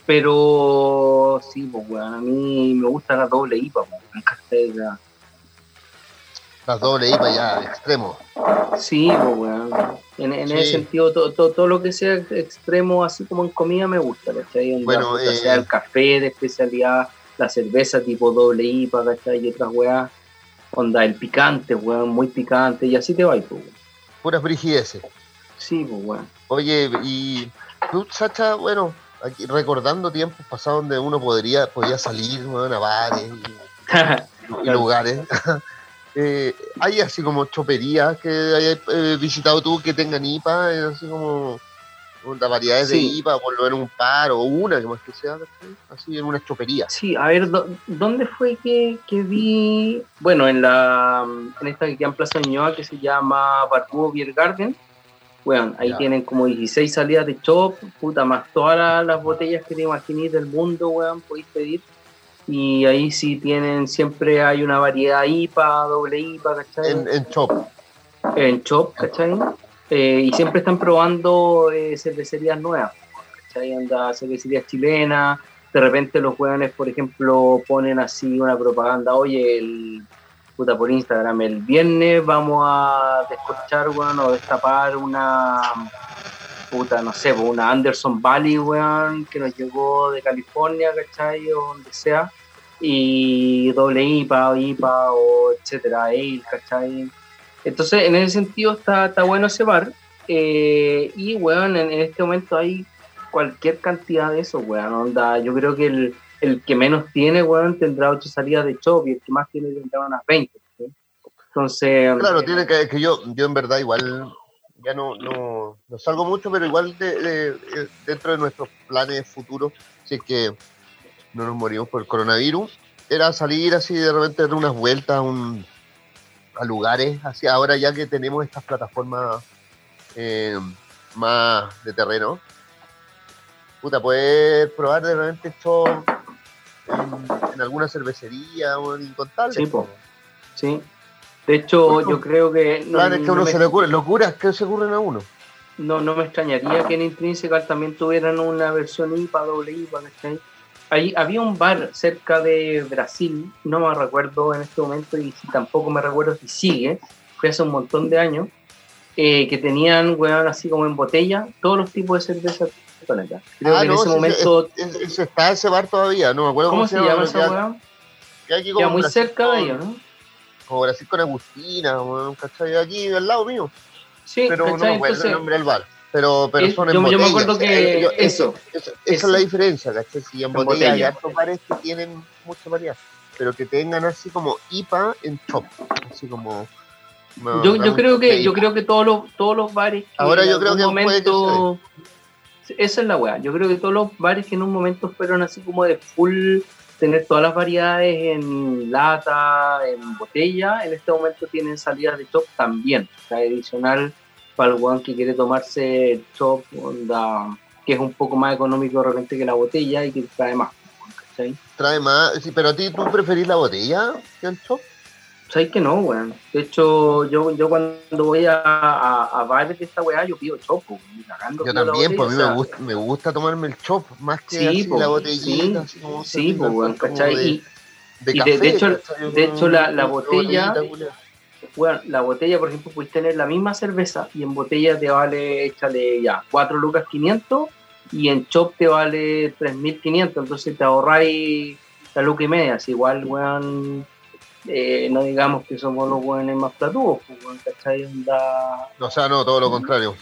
Pero sí, pues, bueno, a mí me gusta la doble IPA, pues, la doble IPA ya, extremo. Sí, pues, bueno. En, ese sentido, todo, todo, lo que sea extremo, así como en comida, me gusta, ¿cachai? Bueno, eh, sea el café de especialidad, la cerveza tipo doble IPA, ¿cachai? Y otras weas. Onda, el picante, weón, muy picante, y así te va, pues, weón. Puras brigideces. Sí, pues, weón. Oye, y tú, Sacha, bueno, aquí recordando tiempos pasados donde uno podría, podía salir, weón, a bares y lugares. Eh, hay así como choperías que hayas eh, visitado tú que tengan IPA, eh, así como variedades de IPA, volver un par o una, que más que sea, así en una chopería. Sí, a ver, ¿dónde fue que, vi? Bueno, en la en esta que en Plaza Ñoa que se llama Barbudo Beer Garden. Bueno, ahí tienen como 16 salidas de chop, puta, más todas las, botellas que te imaginéis del mundo, weón, podéis pedir y ahí sí tienen, siempre hay una variedad IPA, doble IPA, ¿cachai? En, en Chop. En Chop, ¿cachai? Eh, y siempre están probando eh, cervecerías nuevas, ¿cachai? Anda cervecerías chilenas, de repente los jóvenes, por ejemplo, ponen así una propaganda, oye, el, puta, por Instagram. El viernes vamos a descorchar, weón, o destapar una, puta, no sé, pues, una Anderson Valley, weón, que nos llegó de California, ¿cachai? O donde sea. Y doble IPA, o IPA, o etcétera, Ale, ¿cachai? Entonces, en ese sentido está, está bueno ese bar. Eh, y, weón, en, en, este momento hay cualquier cantidad de eso, weón. Onda, yo creo que el, el que menos tiene, weón, tendrá ocho salidas de chop y el que más tiene tendrá unas 20. ¿sí? Entonces. Claro, tiene que, que yo, yo en verdad igual ya no, no, no salgo mucho, pero igual de, de, de, dentro de nuestros planes futuros, si es que no nos morimos por el coronavirus, era salir así de repente dar unas vueltas a, un, a lugares, así ahora ya que tenemos estas plataformas eh, más de terreno, puta, poder probar de repente esto en, alguna cervecería o en Incontable. Sí, sí. De hecho, bueno, yo creo que. No, planes que a uno no se me, le ocurren, locuras que se ocurren a uno. No, no me extrañaría que en Intrinsical también tuvieran una versión IPA, doble IPA, ¿cachai? Ahí había un bar cerca de Brasil, no me recuerdo en este momento y tampoco me recuerdo si sigue, fue hace un montón de años, eh, que tenían, weón, así como en botella, todos los tipos de cerveza. Creo ah, que en ese momento. Es, es, es, está ese bar todavía, no me acuerdo cómo, se, llama esa weón. Queda muy cerca de ellos, ¿no? Como Brasil con Agustina, weón, ¿cachai? Aquí al lado mío. Sí, pero no me acuerdo el nombre del bar. Pero, pero es, son en yo, yo me acuerdo que Eh, yo- eso, Esa es la diferencia, ¿cachai? Si en, En botella, hay hartos bares que tienen mucha variedad, pero que tengan así como IPA en top, así como... no, yo, yo creo que yo creo que todos los todos los bares que Ahora yo creo que momento esa es la weá yo creo que todos los bares que en un momento fueron así como de full tener todas las variedades en lata en botella en este momento tienen salidas de top también o adicional para el weón que quiere tomarse el top onda, que es un poco más económico realmente que la botella y que trae más. Trae más, sí, pero a ti tú preferís la botella que el top. ¿Sabes que no, weón? De hecho, yo, yo cuando voy a, a, a bares de esta weá, yo pido chopo, cagando Yo también, pues a mí me o sea, gusta, me gusta tomarme el chop más que Sí, así po, la botellita, sí, así como Sí, servir pues, weón, ¿cachai? de- Y, de y de- de café, hecho- ¿cachai? de hecho, la- la botella- weón, la botella, por ejemplo, puedes tener la misma cerveza y en botella te vale, échale ya, 4 lucas 500 y en chop te vale 3.500, entonces te ahorráis la luca y media, así igual, weón, eh, no digamos que somos los weones más platudos, pues, ¿cachai? Onda... O sea, no, todo lo contrario.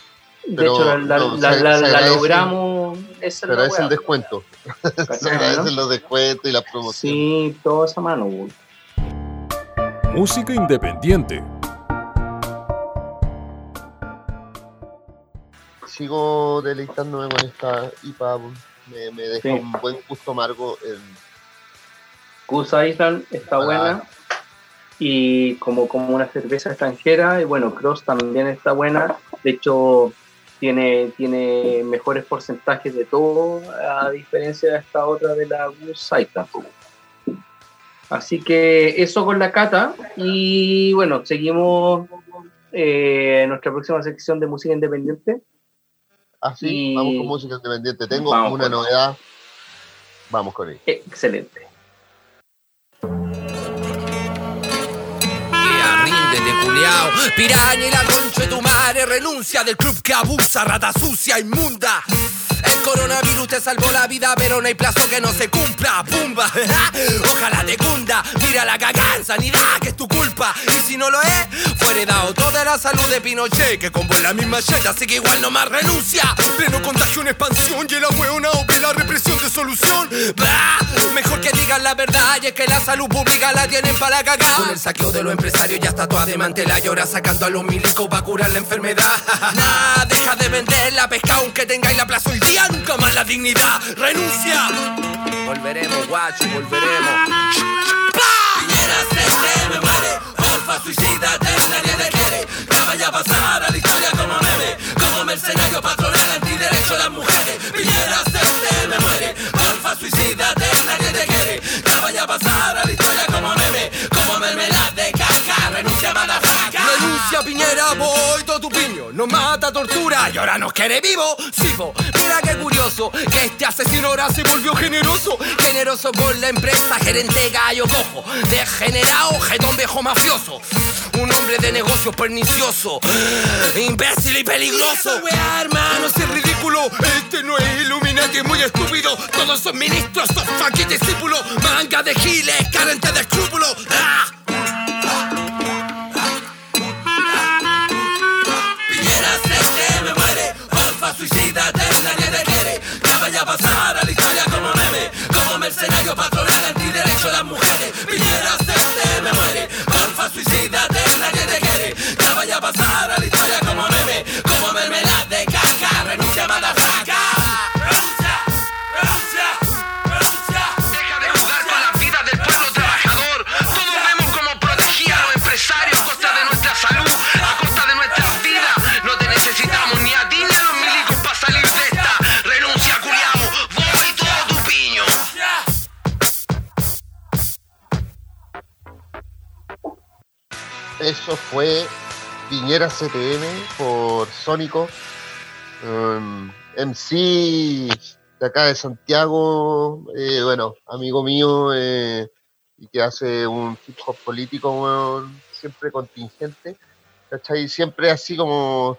De Pero, hecho, la, no, la- se- la- se la logramos. Esa es el descuento. Se ¿cachai, agradecen los descuentos y las promociones. Sí, toda esa mano, weón. Música independiente. Sigo deleitándome con esta IPA. Me, me deja Sí. un buen gusto amargo. en- Goose Island está Ah. buena. Y como, como una cerveza extranjera. Y bueno, Cross también está buena. De hecho, tiene, tiene mejores porcentajes de todo, a diferencia de esta otra de la Island. Así que eso con la cata. Y bueno, seguimos eh, en nuestra próxima sección de música independiente. Así, Y- vamos con música independiente. Tengo una novedad. Vamos con ella. Excelente. Culiao. Piraña y la concha de tu madre renuncia del club que abusa, rata sucia, inmunda. El coronavirus te salvó la vida, pero no hay plazo que no se cumpla. ¡Pumba! Ojalá te cunda. Mira la caganza, ni da que es tu culpa. Y si no lo es, fue heredado toda la salud de Pinochet, que con vos la misma shit, así que igual no más renuncia. Pleno contagio en expansión y la hueona obvia la represión de solución. Mejor que digan la verdad y es que la salud pública la tienen para cagar. Con el saqueo de los empresarios ya está toda de mantela y ahora sacando a los milicos para curar la enfermedad. Nah, deja de vender la pesca aunque tengáis la plaza hoy día, nunca más la dignidad. Renuncia. Volveremos, guacho, volveremos. Piñera me muere, porfa suicídate, nadie te mata, tortura y ahora nos quiere vivo. Sipo, mira qué curioso que este asesino ahora se volvió generoso. Generoso con la empresa, gerente gallo cojo. Degenerado, jetón viejo mafioso. Un hombre de negocios pernicioso, imbécil y peligroso. Wea, hermano, es ridículo. Este no es Illuminati, es muy estúpido. Todos son ministros, son funky discípulos. Manga de giles, carente de escrúpulos. ¡Ah! Como mercenario Eso fue Piñera CTM por Sónico. Um, MC de acá de Santiago, eh, bueno, amigo mío, eh, y que hace un hip hop político, siempre contingente, ¿cachai? Siempre así como,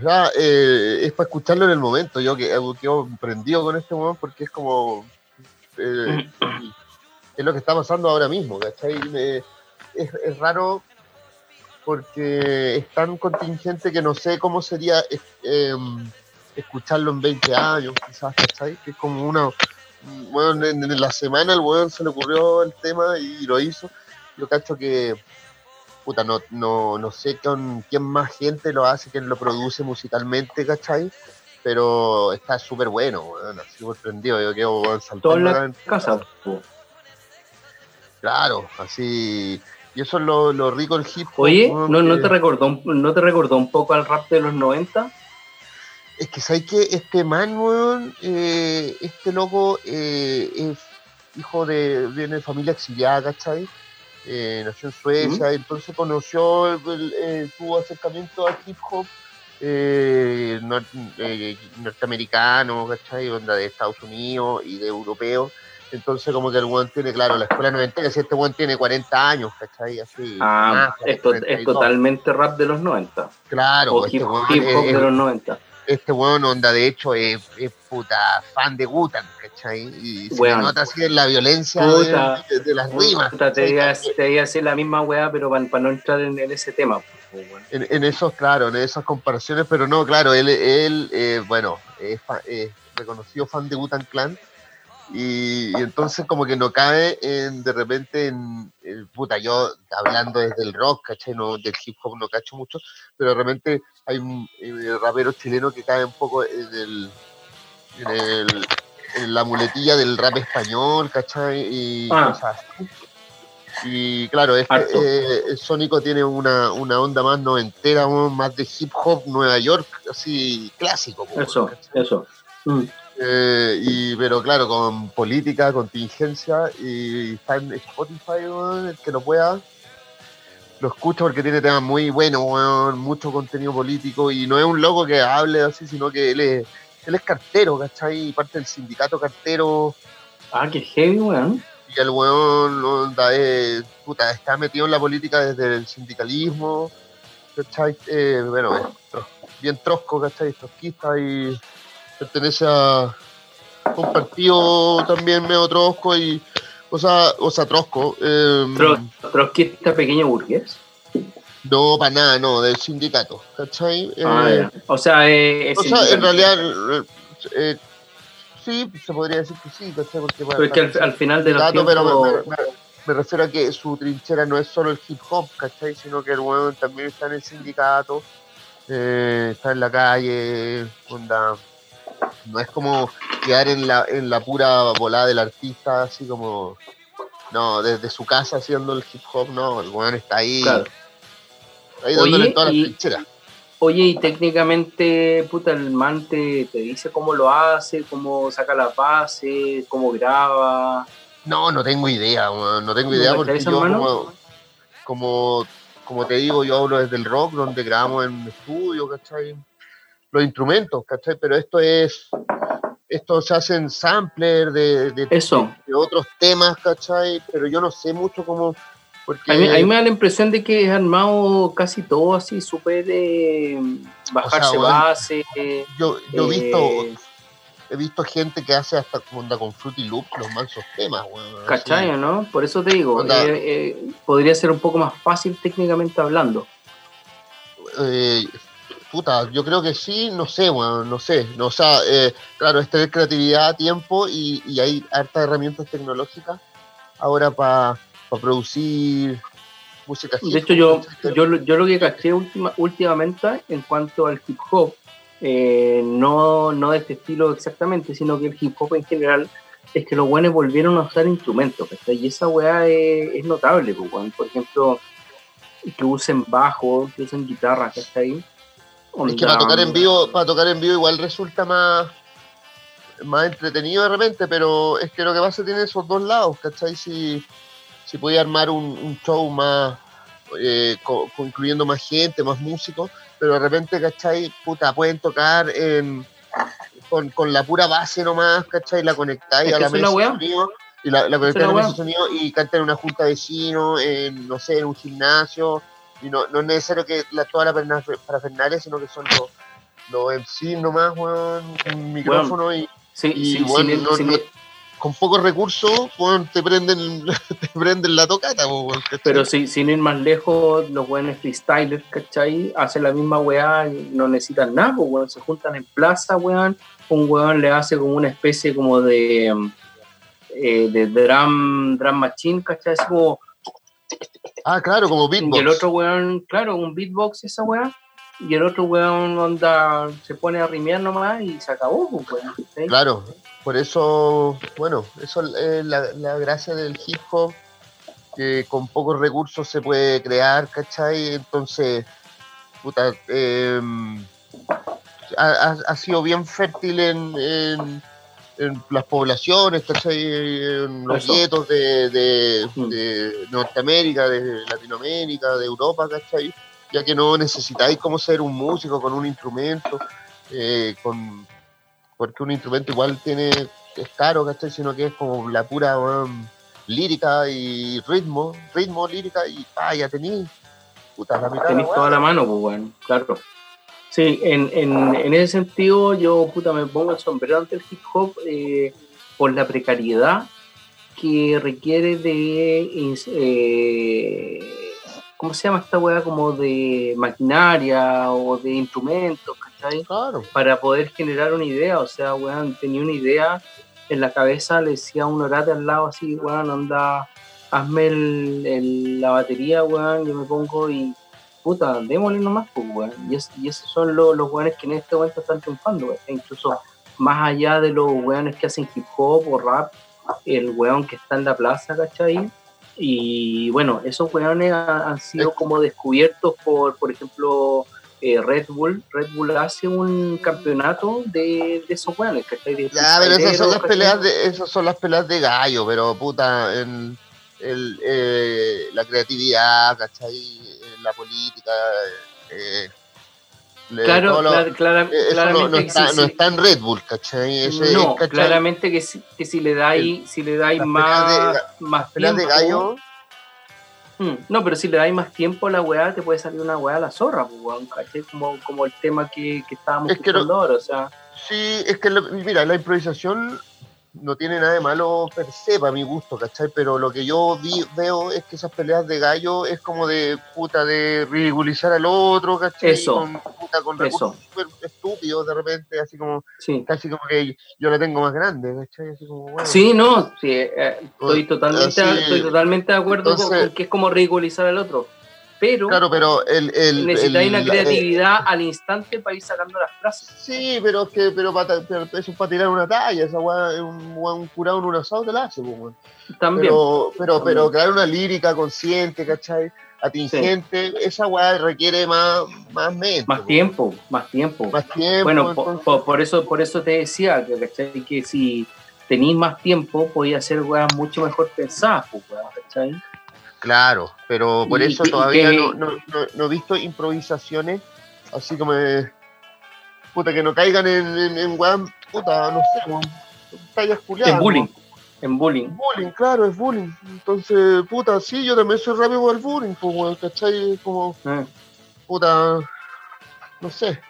sea, eh, es para escucharlo en el momento, yo que quedo prendido con este weón porque es como, eh, es lo que está pasando ahora mismo, ¿cachai? Me- es, es raro porque es tan contingente que no sé cómo sería em, escucharlo en 20 años, quizás, ¿cachai? Que es como una. Bueno, en, en la semana el weón se le ocurrió el tema y lo hizo. Yo cacho que. Puta, no, no, no sé con quién más gente lo hace, quién lo produce musicalmente, ¿cachai? Pero está súper bueno, weón, así súper prendido. Yo quedo weón, saltando Todo en la casa. Claro, así. Y eso es lo, lo rico del hip hop. Oye, ¿no, no, te recordó, ¿no te recordó un poco al rap de los 90? Es que sabes que este man, weón, eh, este loco eh, es hijo de, viene de familia exiliada, ¿cachai? Eh, nació en Suecia, entonces conoció, el- eh, tuvo acercamiento al hip hop eh, nor- eh, norteamericano, ¿cachai? Onda de Estados Unidos y de europeo. Entonces como que el weón tiene, claro, la escuela noventera, si este weón tiene 40 años, ¿cachai? Así, Ah, más, es, to- 42. es totalmente rap de los 90. Claro, o este hip, weón hip hop es- de los 90. este weón onda de hecho es, es puta fan de Gutan, ¿cachai? Y se Weón. nota así en la violencia Puta. de, de las rimas. Puta, te iba, a- decir la misma weá, pero para no entrar en, en ese tema. po, weón. En, en esos, claro, en esas comparaciones, pero no, claro, él, él eh, bueno, es, es reconocido fan de Gutan Clan. Y, y entonces como que no cae en, de repente en, en- puta, yo hablando desde el rock, ¿cachai? No, del hip hop no cacho mucho, pero de repente hay un eh, rapero chileno que cae un poco en el, en el- en la muletilla del rap español, ¿cachai? Y Ah. cosas así. Y claro, este, eh, Sónico tiene una, una onda más noventera, más de hip hop Nueva York, así clásico. Eso, ¿cachai? eso. Mm. Eh, y, pero claro, con política, contingencia, y está en Spotify, weón, el que lo pueda, lo escucha porque tiene temas muy buenos, weón, mucho contenido político, y no es un loco que hable así, sino que él es, él es cartero, ¿cachai? Parte del sindicato cartero, Ah, qué heavy, weón. y el weón onda, es- puta, está metido en la política desde el sindicalismo, ¿cachai? Eh, bueno, bien trosco, ¿cachai? Trotskista y pertenece a un partido también medio trosco y, o sea, o sea trosco. eh, Tro- Trotskista pequeño burgués. no, para nada, no, del sindicato, ¿cachai? Ah, Eh. O sea, eh, o sea, en realidad, eh, eh, sí, se podría decir que sí, ¿cachai? Porque, bueno, Pero es que al, al final de los pero tiempos... me- me- me refiero a que su trinchera no es solo el hip hop, ¿cachai? Sino que el weón también está en el sindicato, eh, está en la calle, onda. No es como quedar en la, en la pura volada del artista, así como. No, desde su casa haciendo el hip hop, no, el weón está ahí, Claro. ahí dándole Oye, todas las y- trincheras. Oye, y técnicamente, puta, el man te, te dice cómo lo hace, cómo saca la base, cómo graba. No, no tengo idea, weón, no tengo ¿No idea porque yo como, como, como te digo, yo hablo desde el rock, donde grabamos en un estudio, ¿cachai? Los instrumentos, ¿cachai? Pero esto es, esto se hace en sampler de, de, Eso. de otros temas, ¿cachai? Pero yo no sé mucho cómo... Porque, A mí, a mí me da la impresión de que es armado casi todo así, súper eh, bajarse bueno, base. yo, yo he visto eh, he visto gente que hace hasta onda con Fruity Loops los mansos temas, weón. ¿Cachai, así. no? Por eso te digo, eh, eh, podría ser un poco más fácil técnicamente hablando. Puta, yo creo que sí, no sé, weón, no sé. No, o sea, eh, claro, es tener creatividad, tiempo y, y hay hartas herramientas tecnológicas ahora para producir música. De hecho, yo, yo, lo- yo lo que caché última, últimamente en cuanto al hip hop, eh, no, no de este estilo exactamente, sino que el hip hop en general, es que los buenos volvieron a usar instrumentos, ¿cachai? Y esa weá es, es notable, pues, por ejemplo, que usen bajo, que usen guitarra, ¿cachai? Es que para tocar en vivo, para tocar en vivo igual resulta más, más entretenido de repente, pero es que lo que pasa tiene esos dos lados, ¿cachai? Si, si podía armar un, un show más, eh, co- incluyendo más gente, más músicos, pero de repente, ¿cachai? Puta, pueden tocar en, con, con la pura base nomás, ¿cachai? La conectáis a la mesa sonido y la, la conectáis a la mesa sonido y cantan en una junta de vecinos, en, no sé, en un gimnasio, y no, no es necesario que la, toda la perna- parafernalia, sino que son los, los MC nomás, weón, un micrófono y, Sí, y, sí, weón, sin- no- sin- no- con pocos recursos, te prenden, te prenden la tocata, weón. Pero sí, sin ir más lejos, los buenos freestylers, ¿cachai? Hacen la misma weá, y no necesitan nada, weón, se juntan en plaza, weón. Un weón le hace como una especie como de, eh, de drum, drum machine, ¿cachai? Así como, Ah, claro, como beatbox. y el otro weón, claro, un beatbox esa weá. Y el otro weón onda, se pone a rimear nomás y se acabó, pues weón. Claro, por eso, bueno, eso es la, la gracia del hip hop, que con pocos recursos se puede crear, ¿cachai? Entonces, puta, eh, ha, ha- ha sido bien fértil en, en- en las poblaciones, ¿cachai? En los Eso. guetos de, de- de Norteamérica, de Latinoamérica, de Europa, ¿cachai? Ya que no necesitáis como ser un músico con un instrumento, eh, con, porque un instrumento igual tiene, es caro, ¿cachai? Sino que es como la pura weón, lírica y ritmo, ritmo, lírica y pa, ya tení, puta, la mitad de Tenéis la toda la mano, pues bueno, claro. Sí, en, en, en ese sentido yo puta me pongo el sombrero ante el hip hop eh, por la precariedad que requiere de eh, ¿cómo se llama esta weá? como de maquinaria o de instrumentos, ¿cachai? Claro, Para poder generar una idea, o sea, weón, tenía una idea en la cabeza, le decía a un orate al lado así, weón, anda, hazme el- el- la batería, weón, yo me pongo y puta, démosle nomás, pues, weón. Y, es- y esos son los, los weones que en este momento están triunfando, weón. E incluso más allá de los weones que hacen hip hop o rap, el weón que está en la plaza, ¿cachai? Y bueno, esos weones ha- han sido como descubiertos por, por ejemplo, eh, Red Bull. Red Bull hace un campeonato de, de esos weones, ¿cachai? De ya, pero esas son las peleas de, esas son las peleas de gallo, pero puta, en el, eh, la creatividad, ¿cachai? La política, eh, le- Claro, lo- clar- eh, eso no, claramente no está, sí, no sí. está en Red Bull, ¿cachai? Ese, no, ¿cachai? claramente que si, que si le dais, si le dais más, de- más Peleas de tiempo, gallo, Mm, No, pero si le dais más tiempo a la weá, te puede salir una weá a la zorra, pues, weón, ¿cachai? Como, como el tema que, que estábamos Es que no- escuchando ahora, o sea, Sí, es que, lo- mira, la improvisación no tiene nada de malo per se, para mi gusto, ¿cachai? Pero lo que yo vi, veo es que esas peleas de gallo es como de puta, de ridiculizar al otro, ¿cachai? Eso. Con, puta, con recursos súper estúpidos de repente, así como, sí. casi como que yo la tengo más grande, ¿cachai? Así como, bueno. Sí, no, sí, eh, estoy, totalmente, así- estoy totalmente de acuerdo con- entonces- con, que es como ridiculizar al otro. Pero Claro, pero el... el necesitáis el- una la- creatividad al instante para ir sacando las frases. Sí, pero es que pero, para, pero eso es para tirar una talla, esa weá, un, un curado en un asado te la hace, pues. También. Pero, pero, También. pero crear una lírica consciente, ¿cachai? Atingente, esa weá requiere más, más mente. más po. tiempo, más tiempo. Más tiempo. Bueno, por, eso, por eso te decía que, ¿cachai? que si tenéis más tiempo, podía hacer weas mucho mejor pensadas, pues, ¿cachai? Claro, pero por eso que- todavía que- no, no, no- no he visto improvisaciones así como de, puta, que no caigan en, en, en weón, puta, no sé, weón, tallas culiadas. En bullying. En bullying. Bullying, claro, es bullying. Entonces, puta, sí, yo también soy rápido por el bullying, pues, weón, ¿cachai? Como, Eh. puta, no sé,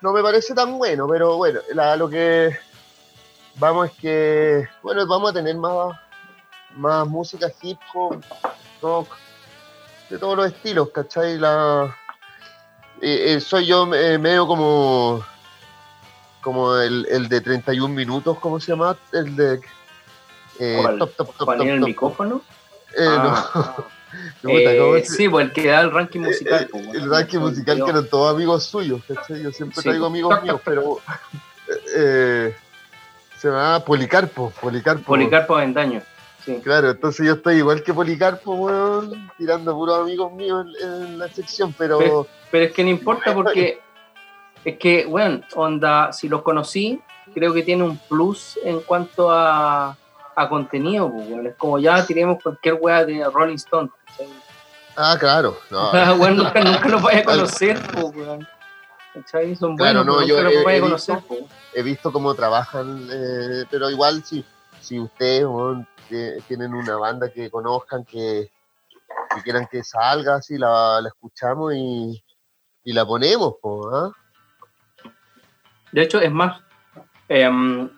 no me parece tan bueno, pero bueno, la- lo que vamos es que, bueno, vamos a tener más, más música hip hop, rock, de todos los estilos, ¿cachai? La, eh, eh, soy yo eh, medio como, como el, el de 31 minutos, ¿cómo se llama? El de... eh, ¿Cuál? top, top, top, ¿Poner top, el micrófono? Eh, Ah, no. Eh, ¿cómo se- sí, pues el que da el ranking musical. eh, pues, el ranking musical que eran todos amigos suyos, ¿cachai? Yo siempre Sí. traigo amigos míos, pero eh, se llama Policarpo, Policarpo. Policarpo Avendaño. Sí. Claro, entonces yo estoy igual que Policarpo, weón, tirando puros amigos míos en, en la sección, pero Pero- Pero es que no importa porque es que, bueno, onda, si los conocí, creo que tiene un plus en cuanto a, a contenido, pues, weón. Es como ya tiremos cualquier weá de Rolling Stone. ah, claro, no, Ah, weón, nunca, nunca los vaya a conocer, pues, weón. Son Claro, buenos, no, yo nunca he- los vaya a conocer, visto- pues. he visto cómo trabajan, eh, pero igual si, si ustedes weón, que tienen una banda que conozcan, que, quieran que salga, así la, escuchamos y, y la ponemos, po, ¿ah? De hecho, es más, em,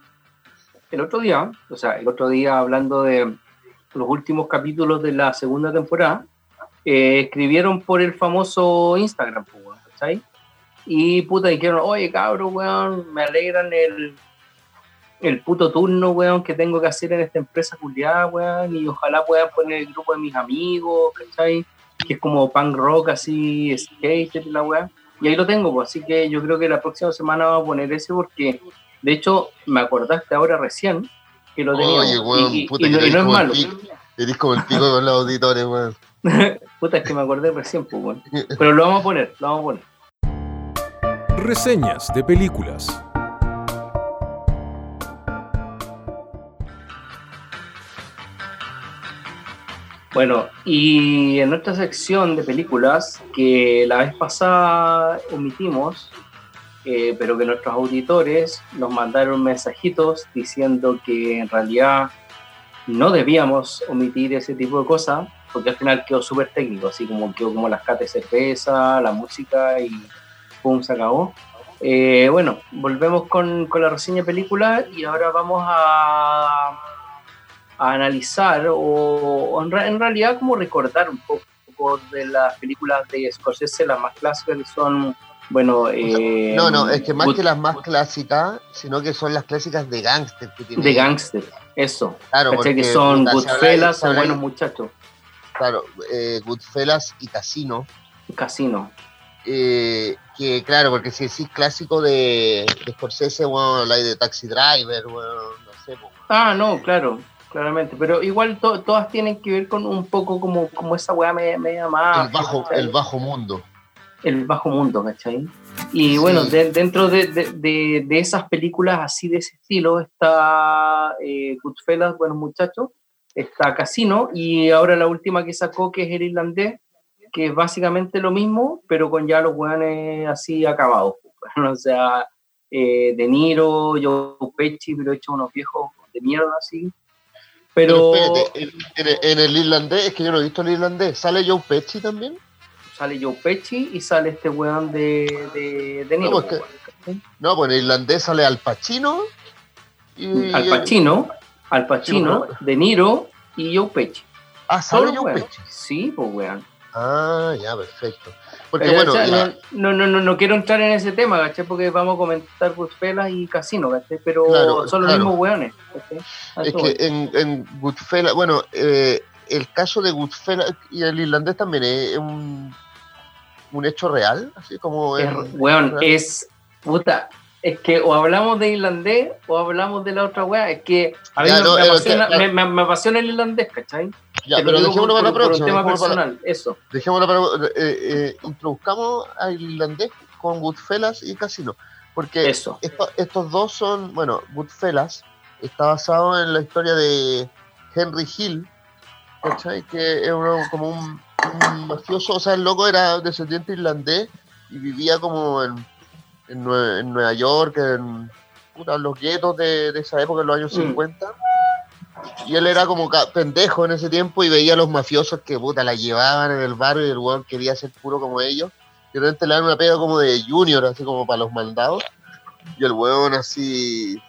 el otro día, o sea, el otro día hablando de los últimos capítulos de la segunda temporada, eh, escribieron por el famoso Instagram. Y puta, dijeron, oye, cabrón, weón, me alegran el, el puto turno, weón, que tengo que hacer en esta empresa culiada, weón, y ojalá puedan poner el grupo de mis amigos, ¿cachai? Que es como punk rock, así, skate, la weá. Y ahí lo tengo, pues, así que yo creo que la próxima semana voy a poner ese porque, de hecho, me acordaste ahora recién que lo tenía. Oye, weón, y, y- puta, y que no, y eres no es malo. Eres como el pico con los auditores, weón. Puta, es que me acordé recién, pues, weón. Pero lo vamos a poner, lo vamos a poner. Reseñas de películas. Bueno, y en nuestra sección de películas, que la vez pasada omitimos, eh, pero que nuestros auditores nos mandaron mensajitos diciendo que en realidad no debíamos omitir ese tipo de cosas, porque al final quedó súper técnico, así como quedó como las catas de cerveza, la música y pum, se acabó. Eh, bueno, volvemos con, con la reseña película y ahora vamos a, a analizar o, o en, re- en realidad como recordar un poco de las películas de Scorsese, las más clásicas que son, bueno... eh, No, no, es que más que las más clásicas, sino que son las clásicas de gángster que tiene. De gangster, eso. Claro, ¿Cachai? Que porque, son Goodfellas Buenos Muchachos. Claro, eh, Goodfellas y Casino. Casino. eh, que claro, porque si decís clásico de, de Scorsese, bueno, la de Taxi Driver, bueno, no sé. po. Ah, no, claro, claramente. Pero igual to- todas tienen que ver con un poco como, como esa weá media, media más. el, bajo, el bajo mundo. el bajo mundo, ¿cachai? Y bueno, Sí. de- dentro de, de- de- esas películas así de ese estilo está eh, Goodfellas, Buenos Muchachos, está Casino y ahora la última que sacó que es el irlandés, que es básicamente lo mismo, pero con ya los weones así acabados. o sea, eh, De Niro, Joe Pesci, pero hecho unos viejos de mierda así. Pero espérate, en, en- en el irlandés, es que yo no he visto el irlandés, ¿sale Joe Pesci también? sale Joe Pesci y sale este weón de, de, de Niro. No, pues que- No, pues en el irlandés sale Al Pacino y... Al Pacino, Al Pacino, Sí, De Niro y Joe Pesci. Ah, sale Joe weón. Pesci. Sí, pues weón. Ah, ya, perfecto. Porque bueno, o sea, la- no, no, no, no quiero entrar en ese tema, ¿cachai? Porque vamos a comentar Goodfellas y Casino, ¿cachai? Pero Claro, son los claro. mismos. A es que en, en Goodfellas, bueno, eh, el caso de Goodfellas y el irlandés también es un, un hecho real, así como... Es- weón, real. es puta. Es que o hablamos de irlandés o hablamos de la otra weá. Es que a mí Ya, me, no, me eh, apasiona, que- me- me- me apasiona el irlandés, ¿cachai? Ya, Te pero dejémoslo para la próxima. un tema dejémoslo para- personal, eso. dejémoslo para- eh, eh, introduzcamos al irlandés con Goodfellas y Casino. Porque Eso. esto- estos dos son, bueno, Goodfellas está basado en la historia de Henry Hill, ¿cachai? Que es uno, como un, un mafioso, o sea, el loco era descendiente irlandés y vivía como en, en, Nue- en Nueva York, en puta, los guetos de, de esa época, en los años Mm. 50. Y él era como pendejo en ese tiempo y veía a los mafiosos que puta la llevaban en el barrio y el weón quería ser puro como ellos. Y de repente le dan una pega como de junior, así como para los mandados. Y el weón así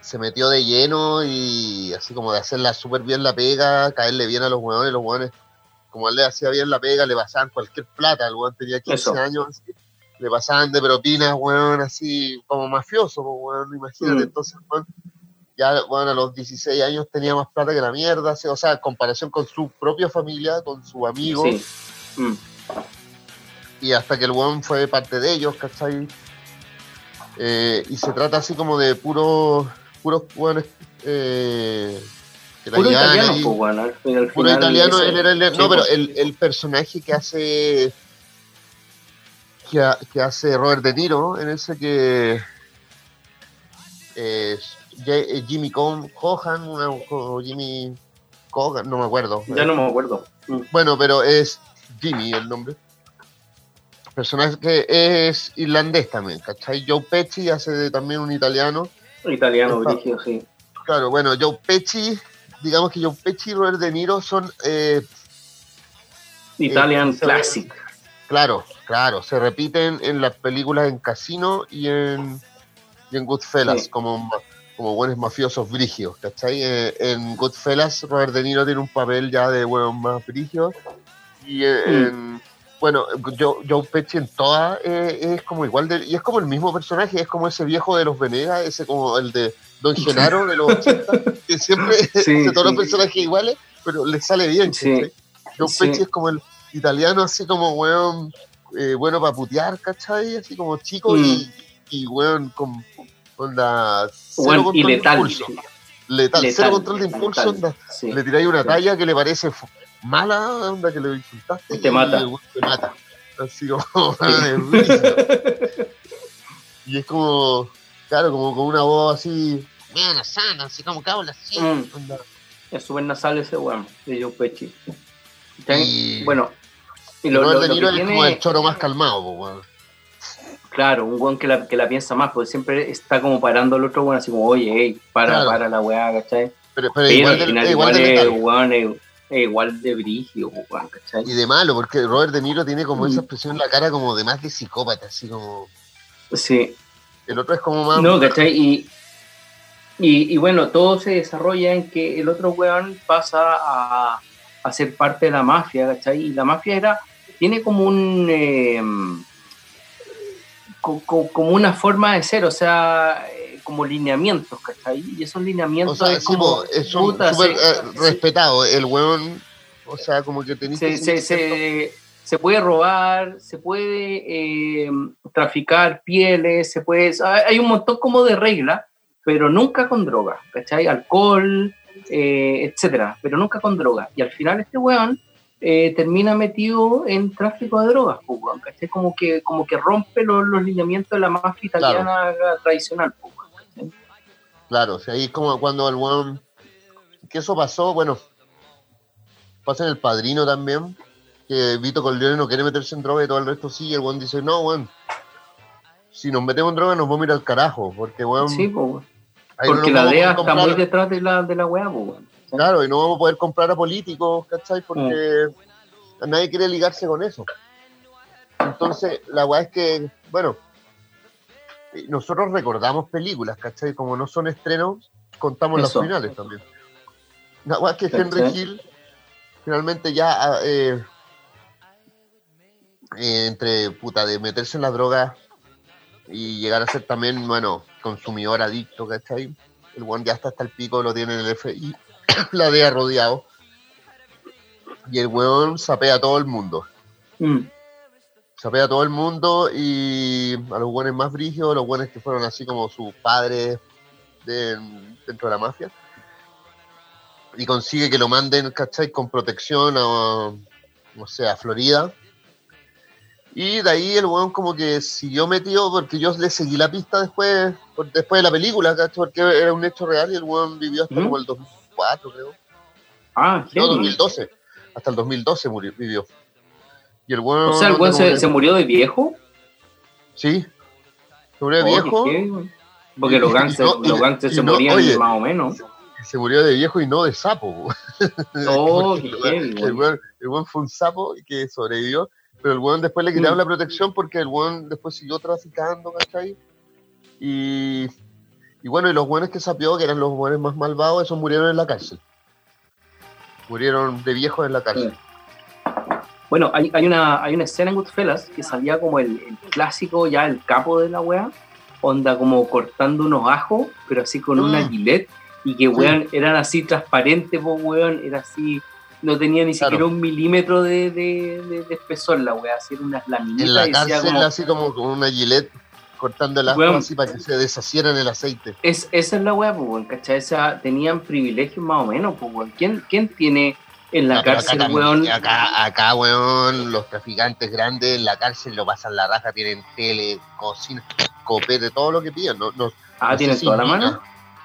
se metió de lleno y así como de hacerla súper bien la pega, caerle bien a los weones, los weones, como él le hacía bien la pega, le pasaban cualquier plata, el weón tenía 15 Eso. años, así, le pasaban de propinas, weón, así como mafioso, pues, weón, imagínate, Mm. entonces, weón, ya, bueno, a los 16 años tenía más plata que la mierda, así, o sea, en comparación con su propia familia, con su amigo, Sí. Mm. y hasta que el weón fue parte de ellos, ¿cachai? Eh, y se trata así como de puros, puros weones eh, Puro italiano, ahí. pues, bueno, al, al Puro italiano, él era el, no, pero pues. el, el personaje que hace que, ha- que hace Robert De Niro en ese que es J- eh, Jimmy Cohan una- o Jimmy Cogan, no me acuerdo. Ya no me acuerdo. Mm. Bueno, pero es Jimmy el nombre. Personaje que es irlandés también, ¿cachai? Joe Pesci hace de- también un italiano. Italiano, brígido, sí. Claro, bueno, Joe Pesci, digamos que Joe Pesci y Robert De Niro son, eh, Italian Eh, Classic. Claro, claro, se repiten en las películas en Casino y en, y en Goodfellas, Sí. como, como buenos mafiosos brígidos, ¿cachai? Eh, en Goodfellas, Robert De Niro tiene un papel ya de buenos más brígidos. Y eh, Mm. en, bueno, Joe, Joe Pesci en todas eh, es como igual, de, y es como el mismo personaje, es como ese viejo de los Venegas, ese como el de Don Genaro de los 80, que siempre Sí, hace todos sí. los personajes iguales, pero le sale bien. Joe. Pesci es como el italiano, así como, weón, eh, bueno para putear, ¿cachai? Así como chico y, y, weón, con onda cero Bueno, control y de letal. impulso. Letal, Letal, cero control de impulso, letal. onda. Sí. Le tiráis una Sí. talla que le parece mala, onda, que le insultaste. Y te mata. el weón te mata. Así como. Y es como, claro, como con una voz así, mira, sana, así como que habla así. Mm. Es súper nasal ese weón, de Joe Pesci. Y- Bueno, y Y lo, Robert lo- De Niro es como el choro más calmado, weón. claro, un weón que la, que la piensa más, porque siempre está como parando al otro weón, así como, oye, hey, para, Claro. para la weá, ¿cachai? Pero, pero Pero igual, al final igual igual, de es, weón, es, es igual de brígido, weón, ¿cachai? Y de malo, porque Robert De Niro tiene como Mm. esa expresión en la cara como de más de psicópata, así como... Sí, El otro es como más... No, ¿cachai? Y, y, y bueno, todo se desarrolla en que el otro weón pasa a, a ser parte de la mafia, ¿cachai? Y la mafia era, tiene como un... eh, co- co- como una forma de ser, o sea, eh, como lineamientos, ¿cachai? Y esos o lineamientos sea, es como... un puta, eh, respetado. El weón, o sea, como que tenés se, que se, seguir se, se puede robar, se puede eh, traficar pieles, se puede... Hay un montón como de reglas, pero nunca con droga, ¿cachai? Alcohol, eh, etcétera, pero nunca con droga. Y al final este weón eh, termina metido en tráfico de drogas, pues, ¿cachai? Como que, como que rompe los, los lineamientos de la mafia italiana tradicional, pues. Claro, o sea, ahí es como cuando el weón... Que eso pasó, bueno, pasa en El Padrino también, que Vito Corleone no quiere meterse en droga y todo el resto sí, y el weón dice, no, weón, si nos metemos en droga nos vamos a ir al carajo, porque weón... Sí, pues, no porque la DEA está muy detrás de la, de la weá, pues, weón. Claro, y no vamos a poder comprar a políticos, ¿cachai? Porque Mm. nadie quiere ligarse con eso. Entonces, la weá es que, bueno, nosotros recordamos películas, ¿cachai? Como no son estrenos, contamos Eso. las finales también. La weá es que ¿Cachai? Henry Hill finalmente ya eh, eh, entre puta de meterse en la droga y llegar a ser también, bueno, consumidor adicto, ¿cachai? El one ya está hasta el pico, lo tiene en el FI, la DEA rodeado. Y el weón sapea a todo el mundo. Mm. Sapea a todo el mundo y a los buenos más brígidos, los buenos que fueron así como sus padres de- dentro de la mafia. Y consigue que lo manden, ¿cachai? Con protección a, no sé, a Florida. Y de ahí el weón como que siguió metido, porque yo le seguí la pista después, después de la película, ¿cachai? Porque era un hecho real y el weón vivió hasta ¿Mm? como el 2004, creo. Ah, No, heavy. 2012. Hasta el 2012 murió, vivió. Y el weón. O sea, el weón se, murió de viejo. Sí. Se murió de viejo. Porque los Y- gangsters, no- los gangsters se no- morían oye, más o menos. Se murió de viejo y no de sapo. Oh, qué el el, weón. weón, el weón fue un sapo que sobrevivió, pero el weón después le quitaron Mm. la protección porque el weón después siguió traficando, ¿cachai? Y, y bueno, y los buenos que sapió, que eran los buenos más malvados, esos murieron en la cárcel. Murieron de viejos en la cárcel. Bueno, hay, hay, una, hay una escena en Goodfellas que salía como el, el clásico, ya el capo de la wea, onda como cortando unos ajos, pero así con una Mm. gilet, y que weón, eran así transparentes, weón, era así, no tenía ni Claro. siquiera un milímetro de, de, de- de espesor la wea, así eran unas laminitas En la cárcel, como, así como con una gilet cortando el Weón. así para que se deshaciera en el aceite. es, esa es la wea, pues, ¿cachai? Esa, tenían privilegios más o menos, pues. ¿Quién, ¿Quién tiene en la cárcel, acá, weón? acá, acá, weón, los traficantes grandes en la cárcel lo pasan la raja, tienen tele, cocina, copete, todo lo que piden. No, no, Ah, si toda la mano.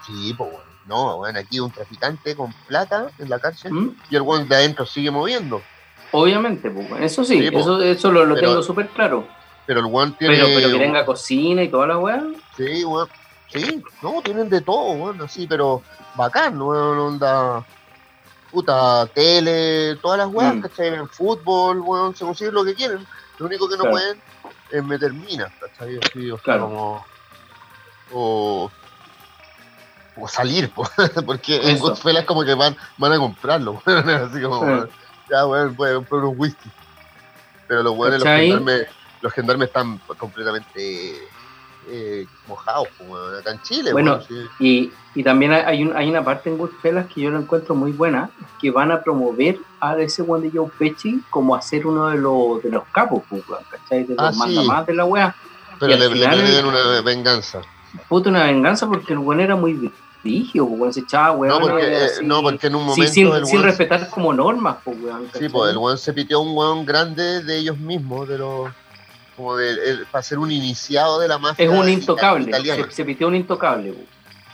Sí, pues, weón. No, weón, aquí un traficante con plata en la cárcel ¿Mm? y el weón de adentro sigue moviendo. Obviamente, pues, eso sí, Sí, po. eso, eso lo, lo Pero- tengo súper claro. Pero el weón tiene. Pero, pero que tenga cocina y toda la weá. Sí, weón. Sí, no, tienen de todo, weón, así, pero bacán, weón, onda. Puta, tele, todas las weas, Mm. ¿cachai? En fútbol, weón, se consiguen lo que quieren. Lo único que no Claro. pueden es meter minas, ¿cachai? Así, o sea, Claro. como. O. O salir, po, porque en Eso. Goodfellas como que van, van a comprarlo, weón, así como, Sí. weón, ya, weón, puede comprar un whisky. Pero los weones, los gendarmes, los gendarmes están completamente eh, mojados, weón, acá en Chile, Bueno, sí. Y, y también hay, un- hay una parte en Goodfellas que yo lo encuentro muy buena, que van a promover a ese Juan de Joe Pesci como a ser uno de los, de los capos, pues, weón, ¿cachai? De los Ah, sí. mandamás de la weá. pero le, le final- piden una venganza. Puta, una venganza porque el weón era muy pues, weón, se echaba weón. No porque, eh, no, porque en un momento sin, el sin respetar como normas, pues, weón. Sí, pues el weón se pitió a un weón grande de ellos mismos, de los. Como de. el- para ser un iniciado de la mafia. Es un intocable, se, se pitió un intocable.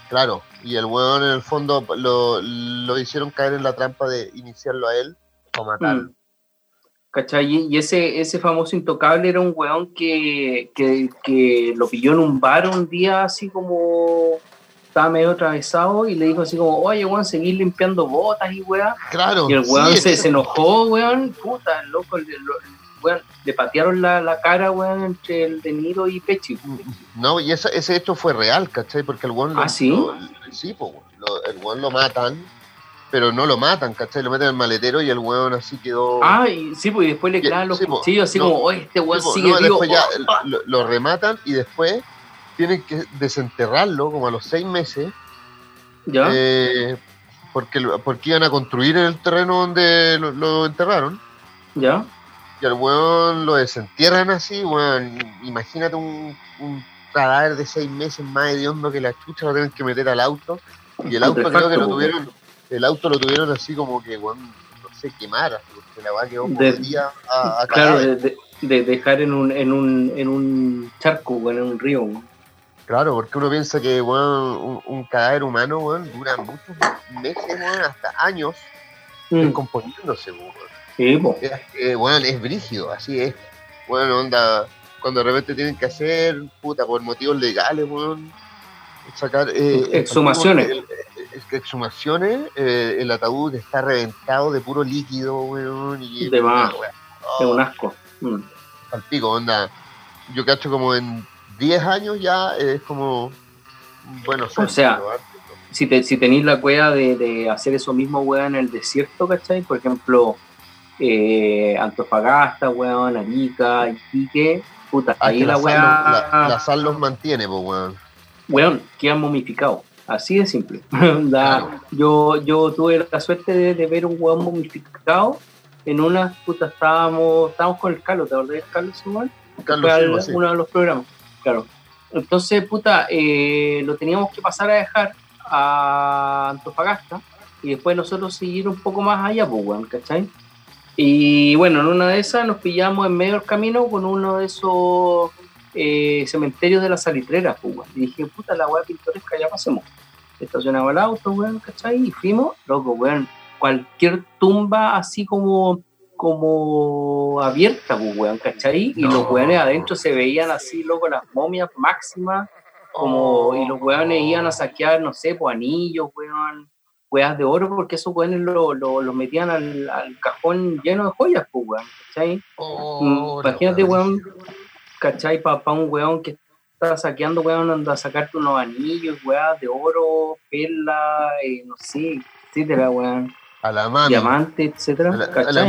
Claro, y el weón en el fondo lo, lo hicieron caer en la trampa de iniciarlo a él o matarlo. Mm. ¿Cachai? Y ese, ese famoso intocable era un weón que, que, que lo pilló en un bar un día así como estaba medio atravesado y le dijo así como, oye, weón, seguir limpiando botas y weá. Claro. Y el weón sí, se, se enojó, weón, puta, loco, el- el- weón, le patearon la, la cara, weón, entre el Deniro y Pechi. No, y esa- ese hecho fue real, ¿cachai? Porque el weón lo. ¿Ah, sí? lo- sí, pues, lo- el weón lo matan, pero no lo matan, ¿cachai? Lo meten en el maletero y el weón así quedó. Ah, y sí, pues y después le clavan los sí, cuchillos así No, como, oye, este weón Sí, sigue no, vivo. después ya Oh, lo, lo rematan y después tienen que desenterrarlo como a los seis meses ¿Ya? eh, porque, porque iban a construir el terreno donde lo, lo enterraron ¿Ya? Y al weón lo desentierran así, weón, imagínate un, un cadáver de seis meses más hediondo que la chucha lo tienen que meter al auto y el auto creo que lo tuvieron el auto lo tuvieron así como que weón, no sé quemar porque la weá quedó De- podrida a, a Claro, de, de- de dejar en un, en un, en un charco, weón, en un río. weón. Claro, porque uno piensa que weón, un, un cadáver humano weón, dura muchos meses, weón, hasta años Mm, descomponiéndose. Sí, po. Es, eh, brígido, así es. Bueno, onda, cuando de repente tienen que hacer, puta, por motivos legales, weón, sacar... eh, Exhumaciones. el- exhumaciones, eh, el ataúd está reventado de puro líquido, weón, y... De más. oh, un asco. Mm. al pico, onda. Yo cacho como en 10 años ya es como... Bueno, O sea, si, te, si tenéis la cueva de, de hacer eso mismo, weón, en el desierto, ¿cachai? Por ejemplo, eh, Antofagasta, weón, Arica, Iquique, puta, Ah, ahí la la, weá, la, la sal los mantiene, pues, weón. weón, quedan momificados. Así de simple. Claro. yo, yo tuve la suerte de, de ver un weón momificado. En una, puta, estábamos, estábamos con el Carlos, ¿te acordás del Carlos igual? Carlos fue al- Silva, sí. uno de los programas, claro. Entonces, puta, eh, lo teníamos que pasar a dejar a Antofagasta y después nosotros seguir un poco más allá, pues, weón, ¿cachai? Y bueno, en una de esas nos pillamos en medio del camino con uno de esos eh, cementerios de la salitrera, pues, weón. Y dije, puta, la weá pintoresca, ya pasemos. Estacionaba el auto, weón, ¿cachai? Y fuimos, loco, weón. cualquier tumba así como como abierta, pues, weón, ¿cachai? Y los weones adentro se veían así, loco, las momias máximas, como, y los weones iban a saquear, no sé, pues anillos, weón, weas de oro, porque esos weones lo, lo, metían al, al, cajón lleno de joyas, pues, weón, ¿cachai? Oh, Imagínate, weón, ¿cachai? Para un weón que está saqueando, weón, anda a sacarte unos anillos, weas de oro, perla, eh, no sé, etcétera, weón a la diamante, etcétera. A la, a la,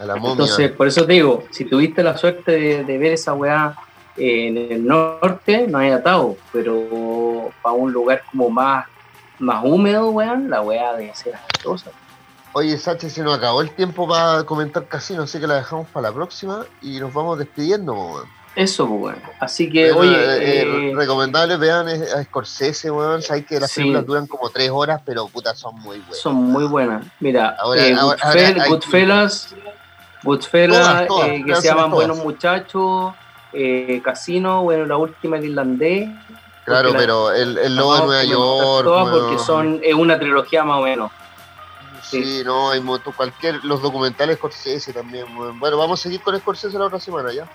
a la Entonces, por eso te digo, si tuviste la suerte de, ver esa weá en el norte, no hay atado, pero para un lugar como más, más húmedo, weón, la weá debe ser asquerosa. Oye, Sánchez, se nos acabó el tiempo para comentar casino, así que la dejamos para la próxima y nos vamos despidiendo, weón. Eso, bueno. Así que, oye. Eh, eh, eh, recomendable, vean a Scorsese, weón. Sabes que las películas duran como tres horas, pero puta, son muy buenas. Son muy buenas. Mira, Goodfellas, Goodfellas, que se llaman Buenos Muchachos, Casino, bueno, la última el irlandés. Claro, pero el, el Lobo de Nueva York. Todas porque son, es una trilogía más o menos. Sí, no, hay cualquier, los documentales Scorsese también. Bueno, vamos a seguir con Scorsese la otra semana ya.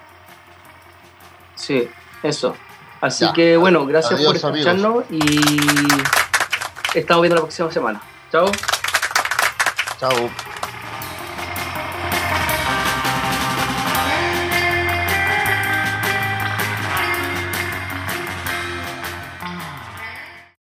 Sí, eso. Así que bueno, gracias por escucharnos y estamos viendo la próxima semana. Chao. Chao.